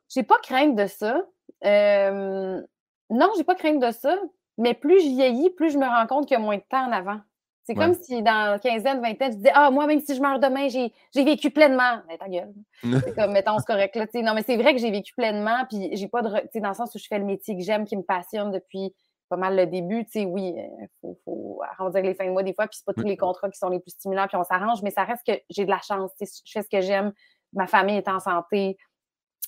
Speaker 2: J'ai pas crainte de ça. Euh, non, j'ai pas crainte de ça. Mais plus je vieillis, plus je me rends compte qu'il y a moins de temps en avant. C'est comme si dans quinzaine, vingtaine, je disais Ah, moi, même si je meurs demain, j'ai vécu pleinement. Mais ta gueule. c'est comme, mettons, c'est correct. Là, non, mais c'est vrai que j'ai vécu pleinement, puis j'ai pas de. Dans le sens où je fais le métier que j'aime, qui me passionne depuis pas mal le début. Tu sais, oui, il euh, faut, faut, arrondir les fins de mois des fois, puis c'est pas tous les contrats qui sont les plus stimulants, puis on s'arrange, mais ça reste que j'ai de la chance. Tu sais, je fais ce que j'aime. Ma famille est en santé.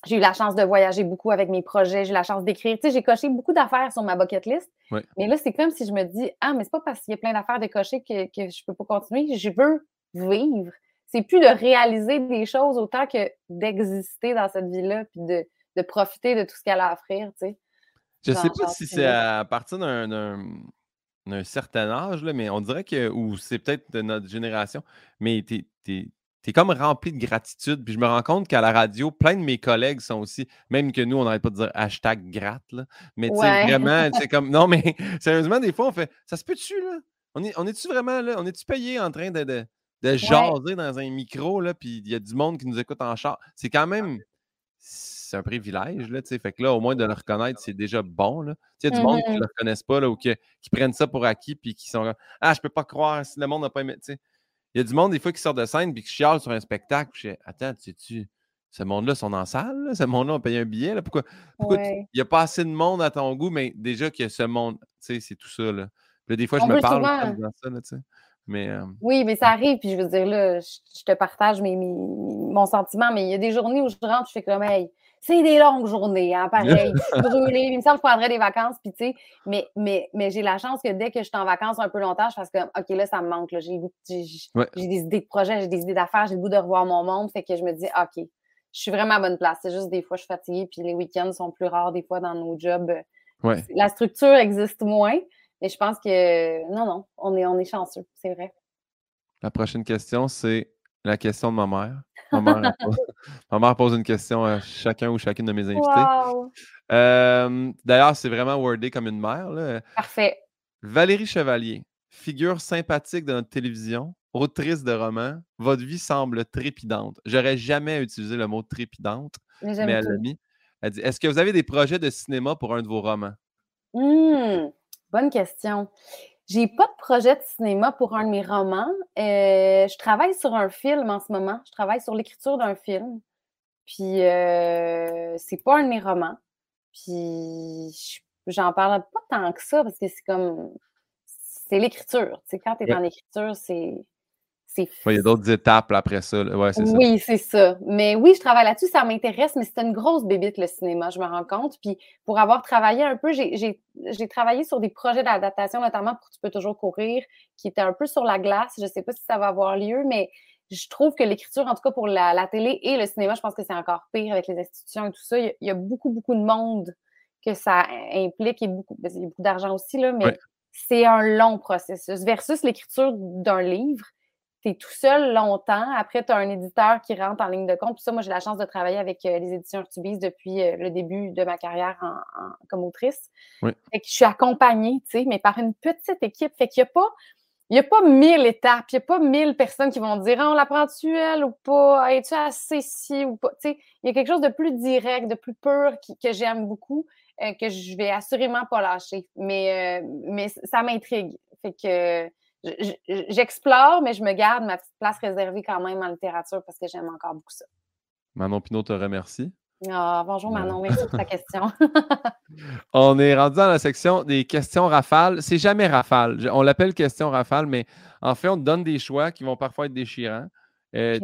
Speaker 2: J'ai eu la chance de voyager beaucoup avec mes projets, j'ai eu la chance d'écrire. Tu sais, j'ai coché beaucoup d'affaires sur ma bucket list. Mais là, c'est comme si je me dis Ah, mais c'est pas parce qu'il y a plein d'affaires de cocher que, que je peux pas continuer. Je veux vivre. C'est plus de réaliser des choses autant que d'exister dans cette vie-là puis de, de, profiter de tout ce qu'elle a à offrir. Tu sais.
Speaker 1: Je sais pas si c'est à partir d'un certain âge, là, mais on dirait que, ou c'est peut-être de notre génération, mais tu T'es comme rempli de gratitude. Puis je me rends compte qu'à la radio, plein de mes collègues sont aussi, même que nous, on n'arrête pas de dire hashtag gratte. Là. Mais tu sais, vraiment, c'est comme. Non, mais sérieusement, des fois, on fait Ça se peut-tu, là? On est-tu on est vraiment là? On est-tu payé en train de, de, de jaser dans un micro, là? Puis il y a du monde qui nous écoute en char? C'est quand même. C'est un privilège, là, tu sais. Fait que là, au moins de le reconnaître, c'est déjà bon, là. Il y a du monde qui ne mmh le reconnaissent pas, là, ou qui, qui, prennent ça pour acquis, puis qui sont Ah, je peux pas croire si le monde n'a pas aimé. Tu sais, il y a du monde, des fois, qui sort de scène et qui chiale sur un spectacle. je Attends, sais-tu, ce monde-là sont en salle? Ce monde-là a payé un billet? Là? Pourquoi, il n'y a pas assez de monde à ton goût, mais déjà que ce monde, tu sais, c'est tout ça. Là. des fois, je me parle dans ça, là, tu sais. Mais, euh,
Speaker 2: Oui, mais ça arrive, puis je veux dire, là, je, te partage mes, mon sentiment, mais il y a des journées où je rentre, je fais comme, hey, c'est des longues journées, hein, pareil. brûlé. Il me semble que je prendrais des vacances, puis tu sais, mais, mais, mais j'ai la chance que dès que je suis en vacances un peu longtemps, je fasse comme, OK, là, ça me manque. J'ai des idées de projets, j'ai des idées d'affaires, j'ai le goût de revoir mon monde. Fait que je me dis, OK, je suis vraiment à bonne place. C'est juste des fois, je suis fatiguée, puis les week-ends sont plus rares des fois dans nos jobs. La structure existe moins, mais je pense que non, non, on est, on est chanceux, c'est vrai.
Speaker 1: La prochaine question, c'est la question de ma mère. Ma mère, pose, une question à chacun ou chacune de mes invités. D'ailleurs, c'est vraiment wordé comme une mère.
Speaker 2: Parfait.
Speaker 1: Valérie Chevalier, figure sympathique de notre télévision, autrice de romans, votre vie semble trépidante. J'aurais jamais utilisé le mot trépidante, mais, elle l'a mis. Elle dit Est-ce que vous avez des projets de cinéma pour un de vos romans?
Speaker 2: Mmh, Bonne question. J'ai pas de projet de cinéma pour un de mes romans. Euh, je travaille sur un film en ce moment. Je travaille sur l'écriture d'un film. Puis euh, c'est pas un de mes romans. Puis j'en parle pas tant que ça parce que c'est comme c'est l'écriture. Tu sais, quand tu es en écriture, c'est
Speaker 1: il y a d'autres étapes après ça.
Speaker 2: oui, c'est ça. Mais oui, je travaille là-dessus, ça m'intéresse, mais c'est une grosse bébite, le cinéma, je me rends compte. Puis pour avoir travaillé un peu, j'ai travaillé sur des projets d'adaptation, notamment pour Tu peux toujours courir, qui était un peu sur la glace. Je ne sais pas si ça va avoir lieu, mais je trouve que l'écriture, en tout cas pour la, télé et le cinéma, je pense que c'est encore pire avec les institutions et tout ça. Il y a, beaucoup, beaucoup de monde que ça implique et beaucoup, ben, il y a beaucoup d'argent aussi, là, mais c'est un long processus versus l'écriture d'un livre tu es tout seul longtemps. Après, tu as un éditeur qui rentre en ligne de compte. Puis ça, moi, j'ai la chance de travailler avec euh, les éditions Artubis depuis euh, le début de ma carrière en, comme autrice.
Speaker 1: Fait
Speaker 2: que je suis accompagnée, tu sais, mais par une petite équipe. Fait qu'il n'y a pas. Il n'y a pas mille étapes, il n'y a pas mille personnes qui vont dire ah, on la prend-tu elle ou pas, es-tu assez si ou pas? Tu sais, il y a quelque chose de plus direct, de plus pur que j'aime beaucoup, euh, que je vais assurément pas lâcher. Mais, mais ça m'intrigue. Fait que j'explore, mais je me garde ma petite place réservée quand même en littérature parce que j'aime encore beaucoup ça.
Speaker 1: Manon Pinot te remercie.
Speaker 2: Ah, bonjour Manon, merci pour ta question.
Speaker 1: on est rendu dans la section des questions rafales. C'est jamais rafale. On l'appelle question rafale, mais en fait, on te donne des choix qui vont parfois être déchirants. Euh,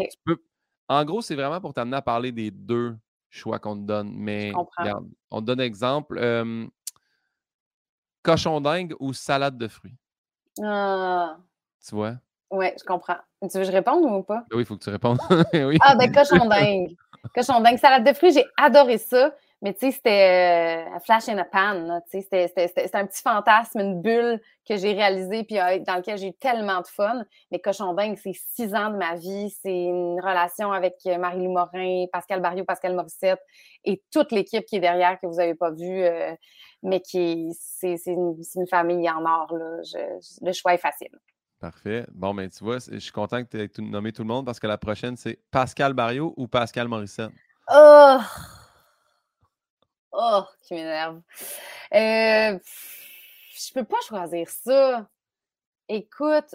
Speaker 1: en gros, c'est vraiment pour t'amener à parler des deux choix qu'on te donne. Mais regarde, on te donne exemple. Euh, cochon dingue ou salade de fruits?
Speaker 2: Ah.
Speaker 1: Tu vois?
Speaker 2: Oui, je comprends. Tu veux que je réponde ou pas?
Speaker 1: Oui, il faut que tu répondes.
Speaker 2: Ah, ben cochon dingue. cochon dingue. Salade de fruits, j'ai adoré ça. Mais tu sais, c'était un flash in a pan. C'était un petit fantasme, une bulle que j'ai réalisée puis dans lequel j'ai eu tellement de fun. Mais Cochon Dingue, c'est six ans de ma vie. C'est une relation avec Marie-Lou Morin, Pascal Barriot, Pascal Morissette et toute l'équipe qui est derrière que vous n'avez pas vu, mais qui c'est une, une, famille en or. Là. le choix est facile.
Speaker 1: Parfait. Bon, mais ben, tu vois, je suis content que tu aies nommé tout le monde parce que la prochaine, c'est Pascal Barriot ou Pascal Morissette?
Speaker 2: Oh! Oh, qui m'énerve. Euh, je peux pas choisir ça. Écoute,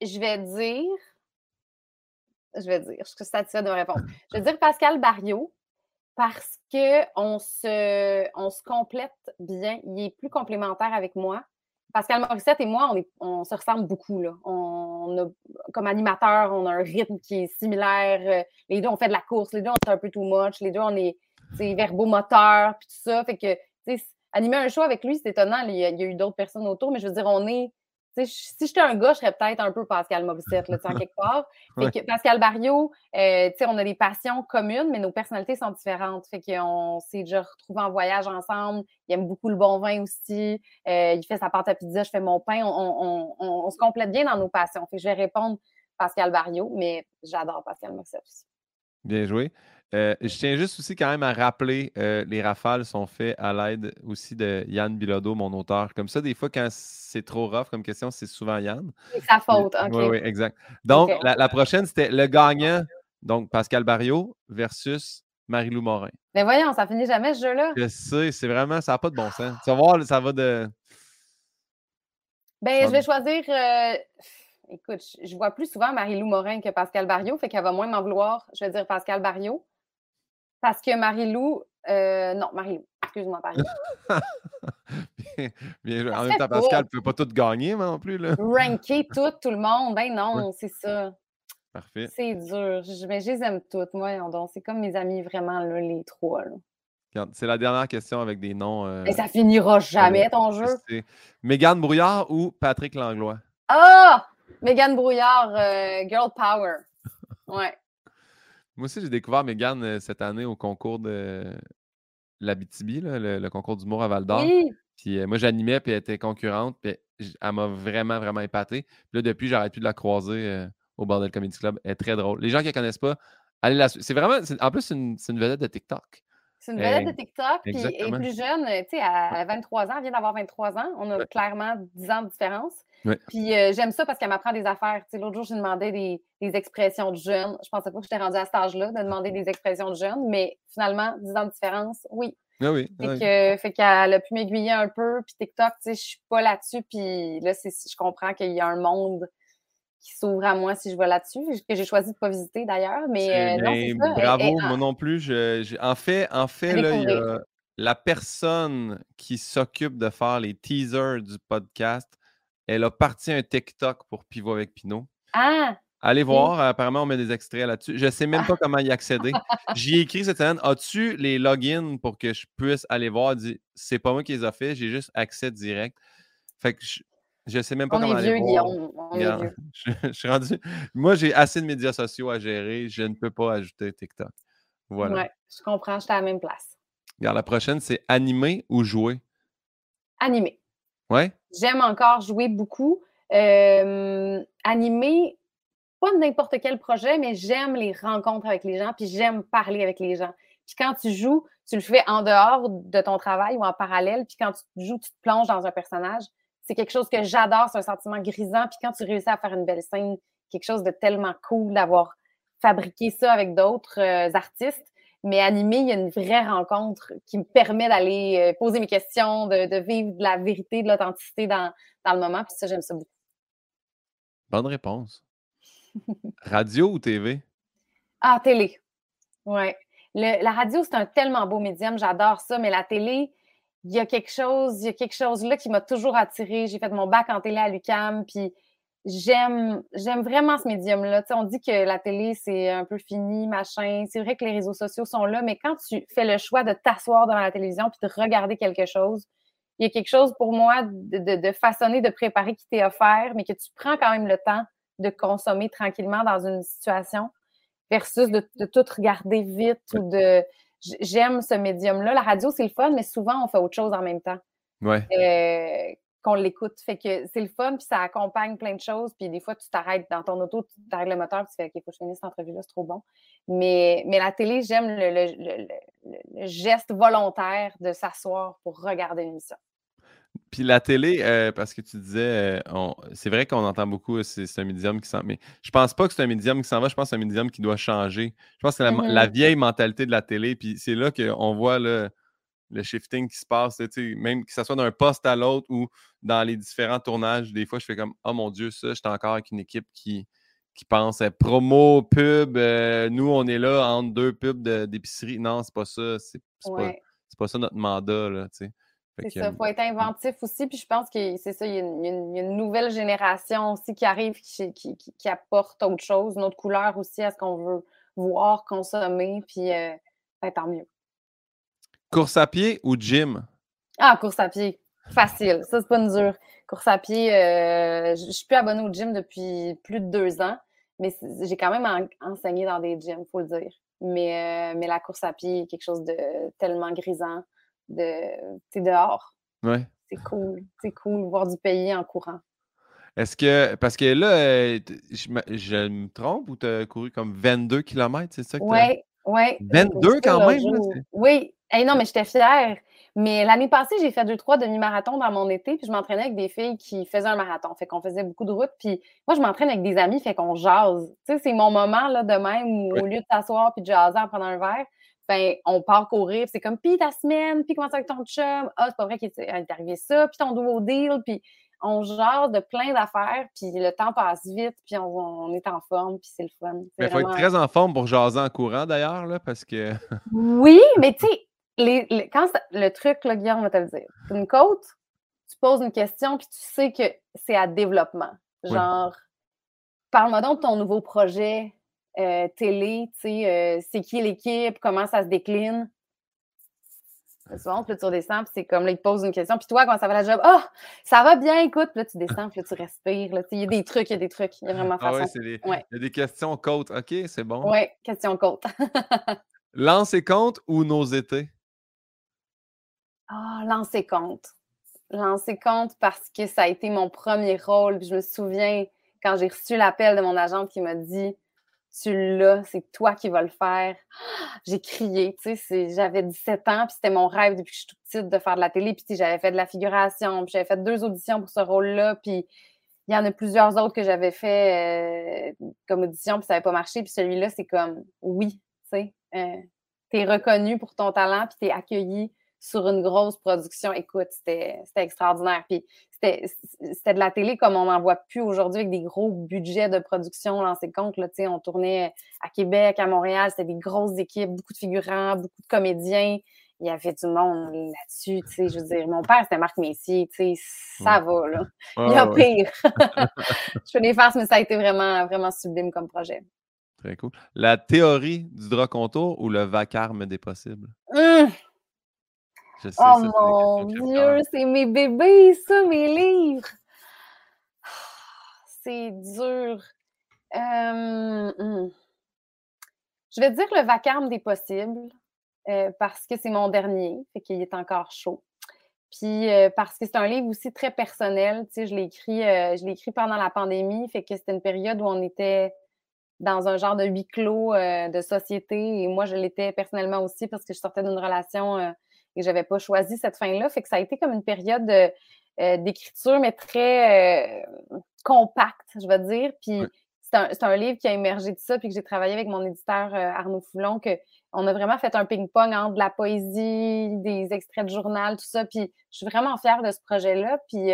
Speaker 2: je vais dire. Je vais dire, je suis satisfaite de me répondre. Je vais dire Pascal Barriot parce qu'on se, on se complète bien. Il est plus complémentaire avec moi. Pascal Morissette et moi, on, se ressemble beaucoup. Là. On, comme animateur, on a un rythme qui est similaire. Les deux, on fait de la course. Les deux, on est un peu too much. Les deux, on est verbomoteur, puis tout ça. Fait que, animer un show avec lui, c'est étonnant. Il y, a, eu d'autres personnes autour, mais je veux dire, on est. Si j'étais un gars, je serais peut-être un peu Pascal Morissette, là, en quelque part. Fait que Pascal Barrio, euh, on a des passions communes, mais nos personnalités sont différentes. Fait qu'on s'est déjà retrouvés en voyage ensemble. Il aime beaucoup le bon vin aussi. Euh, il fait sa pâte à pizza, je fais mon pain. On, se complète bien dans nos passions. Fait que je vais répondre Pascal Barrio, mais j'adore Pascal Morissette aussi.
Speaker 1: Bien joué. Euh, je tiens juste aussi quand même à rappeler, euh, les rafales sont faits à l'aide aussi de Yann Bilodeau, mon auteur. Comme ça, des fois, quand c'est trop rough comme question, c'est souvent Yann.
Speaker 2: C'est sa faute, OK.
Speaker 1: Oui, oui, exact. Donc, la, prochaine, c'était le gagnant, donc Pascal Barriot versus Marie-Lou Morin.
Speaker 2: Mais voyons, ça finit jamais ce jeu-là.
Speaker 1: Je sais, c'est vraiment, ça n'a pas de bon sens. Tu vas voir, ça va de.
Speaker 2: Ben, je vais choisir. Euh, écoute, je vois plus souvent Marie-Lou Morin que Pascal Barriot, fait qu'elle va moins m'en vouloir. Je vais dire Pascal Barriot. Parce que Marie-Lou, euh, non, Marie-Lou, excuse-moi,
Speaker 1: bien, bien En même temps, Pascal ne peut pas tout gagner non plus. Là.
Speaker 2: Ranker tout, tout le monde. Ben non, c'est ça.
Speaker 1: Parfait.
Speaker 2: C'est dur. mais je les aime toutes, moi. C'est comme mes amis, vraiment, là, les trois.
Speaker 1: C'est la dernière question avec des noms.
Speaker 2: Euh, ça finira jamais, ton jeu.
Speaker 1: Mégane Brouillard ou Patrick Langlois?
Speaker 2: Ah! Mégane Brouillard, euh, Girl Power. Ouais.
Speaker 1: Moi aussi, j'ai découvert Megan euh, cette année au concours de l'Abitibi, le, le concours d'humour à Val d'Or. Puis euh, moi, j'animais, puis elle était concurrente, puis elle m'a vraiment, vraiment épaté. Puis là, depuis, j'arrête plus de la croiser euh, au Bordel Comedy Club. Elle est très drôle. Les gens qui ne la connaissent pas, allez la C'est vraiment, en plus, c'est une, une, vedette de TikTok.
Speaker 2: C'est une vedette de TikTok, puis elle est plus jeune, tu sais, a 23 ans, elle vient d'avoir 23 ans. On a clairement 10 ans de différence. Puis euh, j'aime ça parce qu'elle m'apprend des affaires. L'autre jour, j'ai demandé des, expressions de jeunes. Je pensais pas que j'étais rendue à cet âge-là de demander des expressions de jeunes, mais finalement, 10 ans de différence, oui.
Speaker 1: Ah oui.
Speaker 2: Ah fait qu'elle a pu m'aiguiller un peu. Puis TikTok, tu sais, je suis pas là-dessus. Puis là, je comprends qu'il y a un monde qui s'ouvre à moi si je vais là-dessus, que j'ai choisi de pas visiter d'ailleurs. Mais euh, non, ça.
Speaker 1: Bravo, moi non plus. en fait, en fait là, il y a la personne qui s'occupe de faire les teasers du podcast elle a parti un TikTok pour Pivot avec Pinot.
Speaker 2: Ah!
Speaker 1: Allez voir, apparemment, on met des extraits là-dessus. Je ne sais même pas comment y accéder. J'y ai écrit cette semaine As-tu les logins pour que je puisse aller voir? C'est pas moi qui les ai fait, j'ai juste accès direct. Fait que je ne sais même pas comment. On est vieux. Je, suis rendu. Moi, j'ai assez de médias sociaux à gérer. Je ne peux pas ajouter TikTok. Voilà.
Speaker 2: Ouais, je comprends, je suis à la même place.
Speaker 1: Regarde, la prochaine, c'est animer ou jouer?
Speaker 2: Animer.
Speaker 1: Ouais?
Speaker 2: J'aime encore jouer beaucoup. animer, pas n'importe quel projet, mais j'aime les rencontres avec les gens, puis j'aime parler avec les gens. Puis quand tu joues, tu le fais en dehors de ton travail ou en parallèle, puis quand tu joues, tu te plonges dans un personnage. C'est quelque chose que j'adore, c'est un sentiment grisant. Puis quand tu réussis à faire une belle scène, quelque chose de tellement cool d'avoir fabriqué ça avec d'autres euh, artistes, mais animé, il y a une vraie rencontre qui me permet d'aller euh, poser mes questions, de, vivre de la vérité, de l'authenticité dans, le moment. Puis ça, j'aime ça beaucoup.
Speaker 1: Bonne réponse. radio ou TV?
Speaker 2: Ah, télé. Oui. La radio, c'est un tellement beau médium, j'adore ça, mais la télé, il y a quelque chose, il y a quelque chose là qui m'a toujours attirée. J'ai fait mon bac en télé à l'UCAM, puis j'aime j'aime vraiment ce médium-là. Tu sais, on dit que la télé, c'est un peu fini, machin. C'est vrai que les réseaux sociaux sont là, mais quand tu fais le choix de t'asseoir devant la télévision puis de regarder quelque chose, il y a quelque chose pour moi de, de, façonner, de préparer qui t'est offert, mais que tu prends quand même le temps de consommer tranquillement dans une situation versus de, de tout regarder vite ou de j'aime ce médium-là. La radio, c'est le fun, mais souvent, on fait autre chose en même temps.
Speaker 1: Ouais.
Speaker 2: Euh, qu'on l'écoute. Fait que c'est le fun, puis ça accompagne plein de choses. Puis des fois, tu t'arrêtes dans ton auto, tu t'arrêtes le moteur, puis tu fais OK, faut que je finisse cette entrevue-là, c'est trop bon. Mais, mais la télé, j'aime le, geste volontaire de s'asseoir pour regarder une émission.
Speaker 1: Puis la télé, euh, parce que tu disais, euh, c'est vrai qu'on entend beaucoup, c'est un médium qui s'en mais je pense pas que c'est un médium qui s'en va, je pense que c'est un médium qui doit changer. Je pense que c'est la, la, mm-hmm. vieille mentalité de la télé, puis c'est là qu'on voit le, le shifting qui se passe, même que ce soit d'un poste à l'autre ou dans les différents tournages, des fois, je fais comme, oh mon Dieu, ça, j'étais encore avec une équipe qui, qui pense promo, pub, euh, nous, on est là entre deux pubs d'épicerie. Non, c'est pas ça. C'est pas, pas, ça notre mandat, là,
Speaker 2: C'est ça, il faut être inventif aussi. Puis je pense que c'est ça, il y, a une, nouvelle génération aussi qui arrive, qui, qui, apporte autre chose, une autre couleur aussi à ce qu'on veut voir, consommer. Puis euh, ben, tant mieux.
Speaker 1: Course à pied ou gym?
Speaker 2: Ah, course à pied. Facile. Ça, c'est pas une dure. Course à pied, euh, je suis plus abonnée au gym depuis plus de deux ans, mais j'ai quand même enseigné dans des gyms, faut le dire. Mais, euh, mais la course à pied est quelque chose de tellement grisant. De, t'es dehors.
Speaker 1: Ouais.
Speaker 2: C'est cool. C'est cool voir du pays en courant.
Speaker 1: Est-ce que, parce que là, euh, je, me trompe ou tu as couru comme 22 km, c'est ça que
Speaker 2: Oui, oui.
Speaker 1: 22 quand même?
Speaker 2: oui, non, mais j'étais fière. Mais l'année passée, j'ai fait deux, trois demi-marathons dans mon été, puis je m'entraînais avec des filles qui faisaient un marathon. Fait qu'on faisait beaucoup de routes. Puis moi, je m'entraîne avec des amis, fait qu'on jase. Tu sais, c'est mon moment là, de même où, au lieu de s'asseoir puis de jaser en prenant un verre, ben, on part courir. C'est comme, puis ta semaine, puis comment ça avec ton chum? Ah, c'est pas vrai qu'il est arrivé ça, puis ton nouveau deal, puis on jase de plein d'affaires, puis le temps passe vite, puis on, est en forme, puis c'est le fun.
Speaker 1: Il faut être très en forme pour jaser en courant, d'ailleurs, là, parce que...
Speaker 2: oui, mais tu sais, quand le truc, là, Guillaume va te le dire, une côte, tu poses une question, puis tu sais que c'est à développement. Genre, parle-moi donc de ton nouveau projet euh, télé, tu sais, euh, c'est qui l'équipe, comment ça se décline. Souvent, puis là, tu redescends, puis c'est comme là, il te pose une question, puis toi, comment ça va la job? Ah, oh, ça va bien, écoute, puis là, tu descends, puis là, tu respires. Il y a des trucs, il y a des trucs. Il y a vraiment
Speaker 1: ah façon. il y a des questions côte. OK, c'est bon.
Speaker 2: Oui, question côte.
Speaker 1: Lance et compte ou nos étés?
Speaker 2: Ah, lancer compte. Lancer compte parce que ça a été mon premier rôle. je me souviens quand j'ai reçu l'appel de mon agente qui m'a dit Tu l'as, c'est toi qui vas le faire. J'ai crié, tu sais, j'avais 17 ans, puis c'était mon rêve depuis que je suis toute petite de faire de la télé. Puis j'avais fait de la figuration, puis j'avais fait deux auditions pour ce rôle-là. Puis il y en a plusieurs autres que j'avais fait euh, comme audition, puis ça n'avait pas marché. Puis celui-là, c'est comme oui, tu sais, euh, tu es reconnu pour ton talent, puis tu es accueilli sur une grosse production. Écoute, c'était extraordinaire. Puis c'était de la télé comme on n'en voit plus aujourd'hui avec des gros budgets de production lancés compte. Là, on tournait à Québec, à Montréal, c'était des grosses équipes, beaucoup de figurants, beaucoup de comédiens. Il y avait du monde là-dessus, tu sais, je veux dire, mon père, c'était Marc Messier, tu sais, ça va, là. Il y a pire. je fais des farces, mais ça a été vraiment, vraiment sublime comme projet.
Speaker 1: Très cool. La théorie du drap contour ou le vacarme des possibles?
Speaker 2: Oh mon Dieu, c'est mes bébés, ça, mes livres. C'est dur. Hmm. Je vais dire le vacarme des possibles euh, parce que c'est mon dernier, fait qu'il est encore chaud. Puis euh, parce que c'est un livre aussi très personnel, tu sais, je l'ai écrit, euh, je l'ai écrit pendant la pandémie, fait que c'était une période où on était dans un genre de huis clos de société et moi je l'étais personnellement aussi parce que je sortais d'une relation et je n'avais pas choisi cette fin-là. Fait que ça a été comme une période euh, d'écriture, mais très euh, compacte, je vais dire. Puis c'est un, livre qui a émergé de ça, puis que j'ai travaillé avec mon éditeur euh, Arnaud Foulon, que on a vraiment fait un ping-pong entre de la poésie, des extraits de journal, tout ça. Puis je suis vraiment fière de ce projet-là. Puis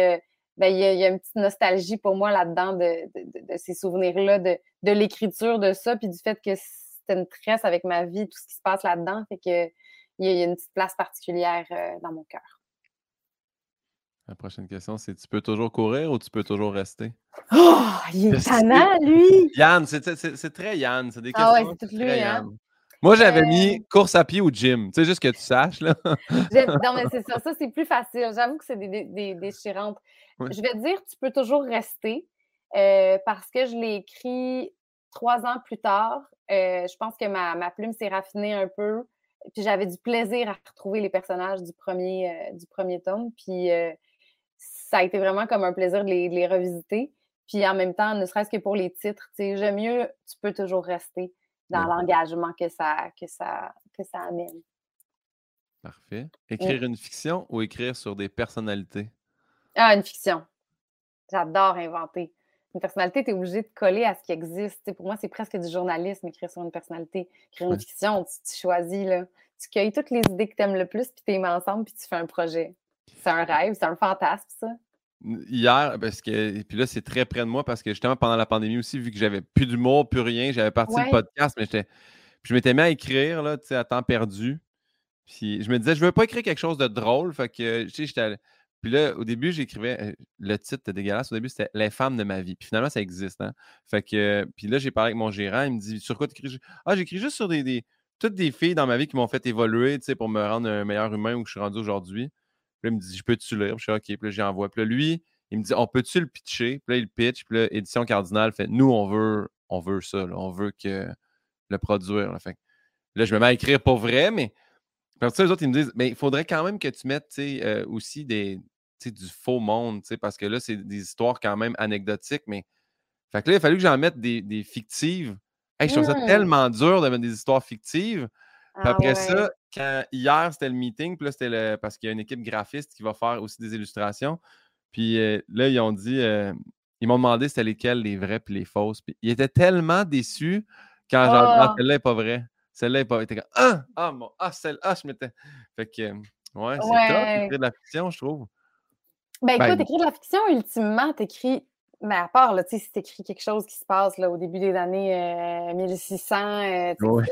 Speaker 2: ben, il, y a, une petite nostalgie pour moi là-dedans de, ces souvenirs-là, de, de l'écriture de ça, puis du fait que c'était une tresse avec ma vie, tout ce qui se passe là-dedans. Fait que il y a une petite place particulière euh, dans mon cœur.
Speaker 1: La prochaine question, c'est tu peux toujours courir ou tu peux toujours rester?
Speaker 2: Oh, il est tannant, lui!
Speaker 1: Yann, c'est très Yann. C'est des
Speaker 2: questions ah ouais, c'est hein?
Speaker 1: Moi, j'avais mis euh. course à pied ou gym. Tu sais, juste que tu saches, là.
Speaker 2: non, mais c'est ça. Ça, c'est plus facile. J'avoue que c'est des, des, déchirantes. Je vais te dire, tu peux toujours rester euh, parce que je l'ai écrit trois ans plus tard. je pense que ma, ma plume s'est raffinée un peu. Puis j'avais du plaisir à retrouver les personnages du premier, euh, du premier tome. Puis euh, ça a été vraiment comme un plaisir de les, revisiter. Puis en même temps, ne serait-ce que pour les titres, j'aime mieux, tu peux toujours rester dans l'engagement que ça, que, ça, que ça amène.
Speaker 1: Parfait. Écrire une fiction ou écrire sur des personnalités?
Speaker 2: Ah, une fiction. J'adore inventer. Une personnalité, tu es obligé de coller à ce qui existe. pour moi, c'est presque du journalisme, écrire sur une personnalité. Écrire une fiction, tu, choisis, là. tu cueilles toutes les idées que tu aimes le plus, puis tu les mets ensemble, puis tu fais un projet. C'est un rêve, c'est un fantasme, ça.
Speaker 1: Hier, parce que, et puis là, c'est très près de moi parce que justement, pendant la pandémie aussi, vu que j'avais plus d'humour, plus rien, j'avais parti le podcast, mais j'étais. je m'étais mis à écrire, là, tu sais, à temps perdu. Puis je me disais, je veux pas écrire quelque chose de drôle. Fait que, tu sais, j'étais. Puis là, au début, j'écrivais. Le titre était dégueulasse. Au début, c'était Les femmes de ma vie. Puis finalement, ça existe. Hein? Fait que. Puis là, j'ai parlé avec mon gérant. Il me dit Sur quoi tu écris Ah, j'écris juste sur des, Toutes des filles dans ma vie qui m'ont fait évoluer, pour me rendre un meilleur humain où je suis rendu aujourd'hui. Puis là, il me dit Je peux-tu lire Puis je suis OK. Puis là, j'envoie. Puis là, lui, il me dit On peut-tu le pitcher Puis là, il pitch. Puis là, Édition Cardinal fait Nous, on veut, on veut ça. On veut que le produire. Fait là, je me mets à écrire pour vrai, mais parce que les autres, ils me disent, mais il faudrait quand même que tu mettes euh, aussi des, du faux monde, parce que là, c'est des histoires quand même anecdotiques, mais. Fait que là, il a fallu que j'en mette des, des fictives. je trouve ça mmh. tellement dur de mettre des histoires fictives. Puis ah après ça, quand, hier, c'était le meeting, puis là, c'était le, parce qu'il y a une équipe graphiste qui va faire aussi des illustrations. Puis euh, là, ils ont dit, euh, ils m'ont demandé c'était lesquelles, les vraies puis les fausses. Puis ils étaient tellement déçus quand ah, oh. celle-là n'est pas vraie. Celle-là n'est pas. était comme Ah! Ah, mon, ah, celle Ah, je m'étais. Fait que, ouais, c'est ouais. top de la fiction, je trouve.
Speaker 2: Ben, ben écoute, écrire de la fiction, ultimement, t'écris. Mais à part, là, tu sais, si t'écris quelque chose qui se passe là, au début des années 1600, euh, euh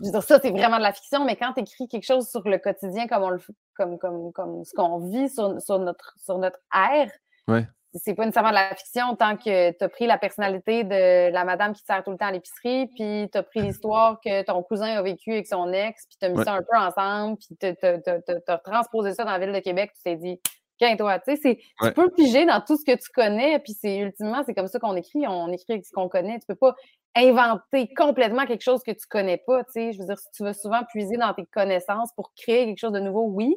Speaker 2: je veux dire, ça, c'est vraiment de la fiction, mais quand t'écris quelque chose sur le quotidien comme on le comme, comme, comme ce qu'on vit sur, sur, notre, sur notre ère,
Speaker 1: ouais
Speaker 2: c'est pas nécessairement de la fiction tant que tu as pris la personnalité de la madame qui te sert tout le temps à l'épicerie, puis tu as pris l'histoire que ton cousin a vécu avec son ex, puis tu as mis ça un peu ensemble, puis tu as, transposé ça dans la ville de Québec, tu t'es dit, qu'un toi, tu sais, tu peux piger dans tout ce que tu connais, puis c'est ultimement, c'est comme ça qu'on écrit, on écrit ce qu'on connaît. Tu peux pas inventer complètement quelque chose que tu connais pas, tu sais. Je veux dire, si tu veux souvent puiser dans tes connaissances pour créer quelque chose de nouveau, oui,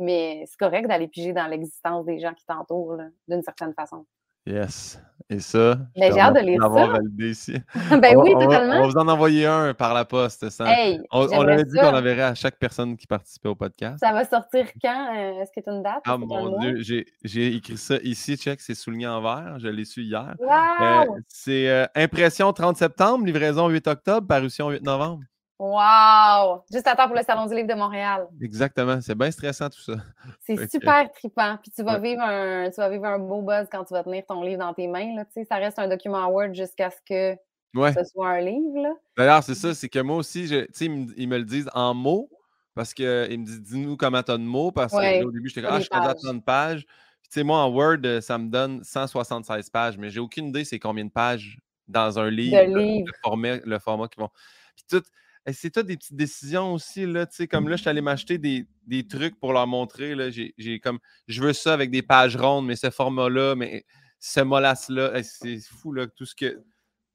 Speaker 2: mais c'est correct d'aller piger dans l'existence des gens qui t'entourent, d'une certaine façon.
Speaker 1: Yes. Et ça,
Speaker 2: j'ai hâte de lire ça.
Speaker 1: ici.
Speaker 2: ben oui, totalement.
Speaker 1: On va vous en envoyer un par la poste. Ça. on, on avait dit qu'on enverrait à chaque personne qui participait au podcast.
Speaker 2: Ça va sortir quand? Euh, est-ce que tu as une date?
Speaker 1: Ah mon Dieu, j'ai écrit ça ici, check, c'est souligné en vert. Je l'ai su hier.
Speaker 2: Wow!
Speaker 1: Euh, c'est euh, impression 30 septembre, livraison 8 octobre, parution 8 novembre.
Speaker 2: Wow! Juste à temps pour le Salon du Livre de Montréal.
Speaker 1: Exactement. C'est bien stressant tout ça.
Speaker 2: C'est super trippant. Puis tu vas, vivre un, tu vas vivre un beau buzz quand tu vas tenir ton livre dans tes mains. Là. Ça reste un document Word jusqu'à ce que ce soit un livre.
Speaker 1: D'ailleurs, c'est ça. C'est que moi aussi, je, ils, me, ils me le disent en mots parce qu'ils me disent dis-nous comment tu as de mots. Parce qu'au début, j'étais comme Ah, je suis à 30 pages. Puis tu sais, moi, en Word, ça me donne 176 pages, mais j'ai aucune idée c'est combien de pages dans un livre,
Speaker 2: livre.
Speaker 1: Le, format, le format qu'ils vont. Puis tout c'est toi des petites décisions aussi, là, tu sais, comme là, je suis allé m'acheter des, trucs pour leur montrer, là, j'ai comme, je veux ça avec des pages rondes, mais ce format-là, mais ce molasse-là, c'est fou, là, tout ce que,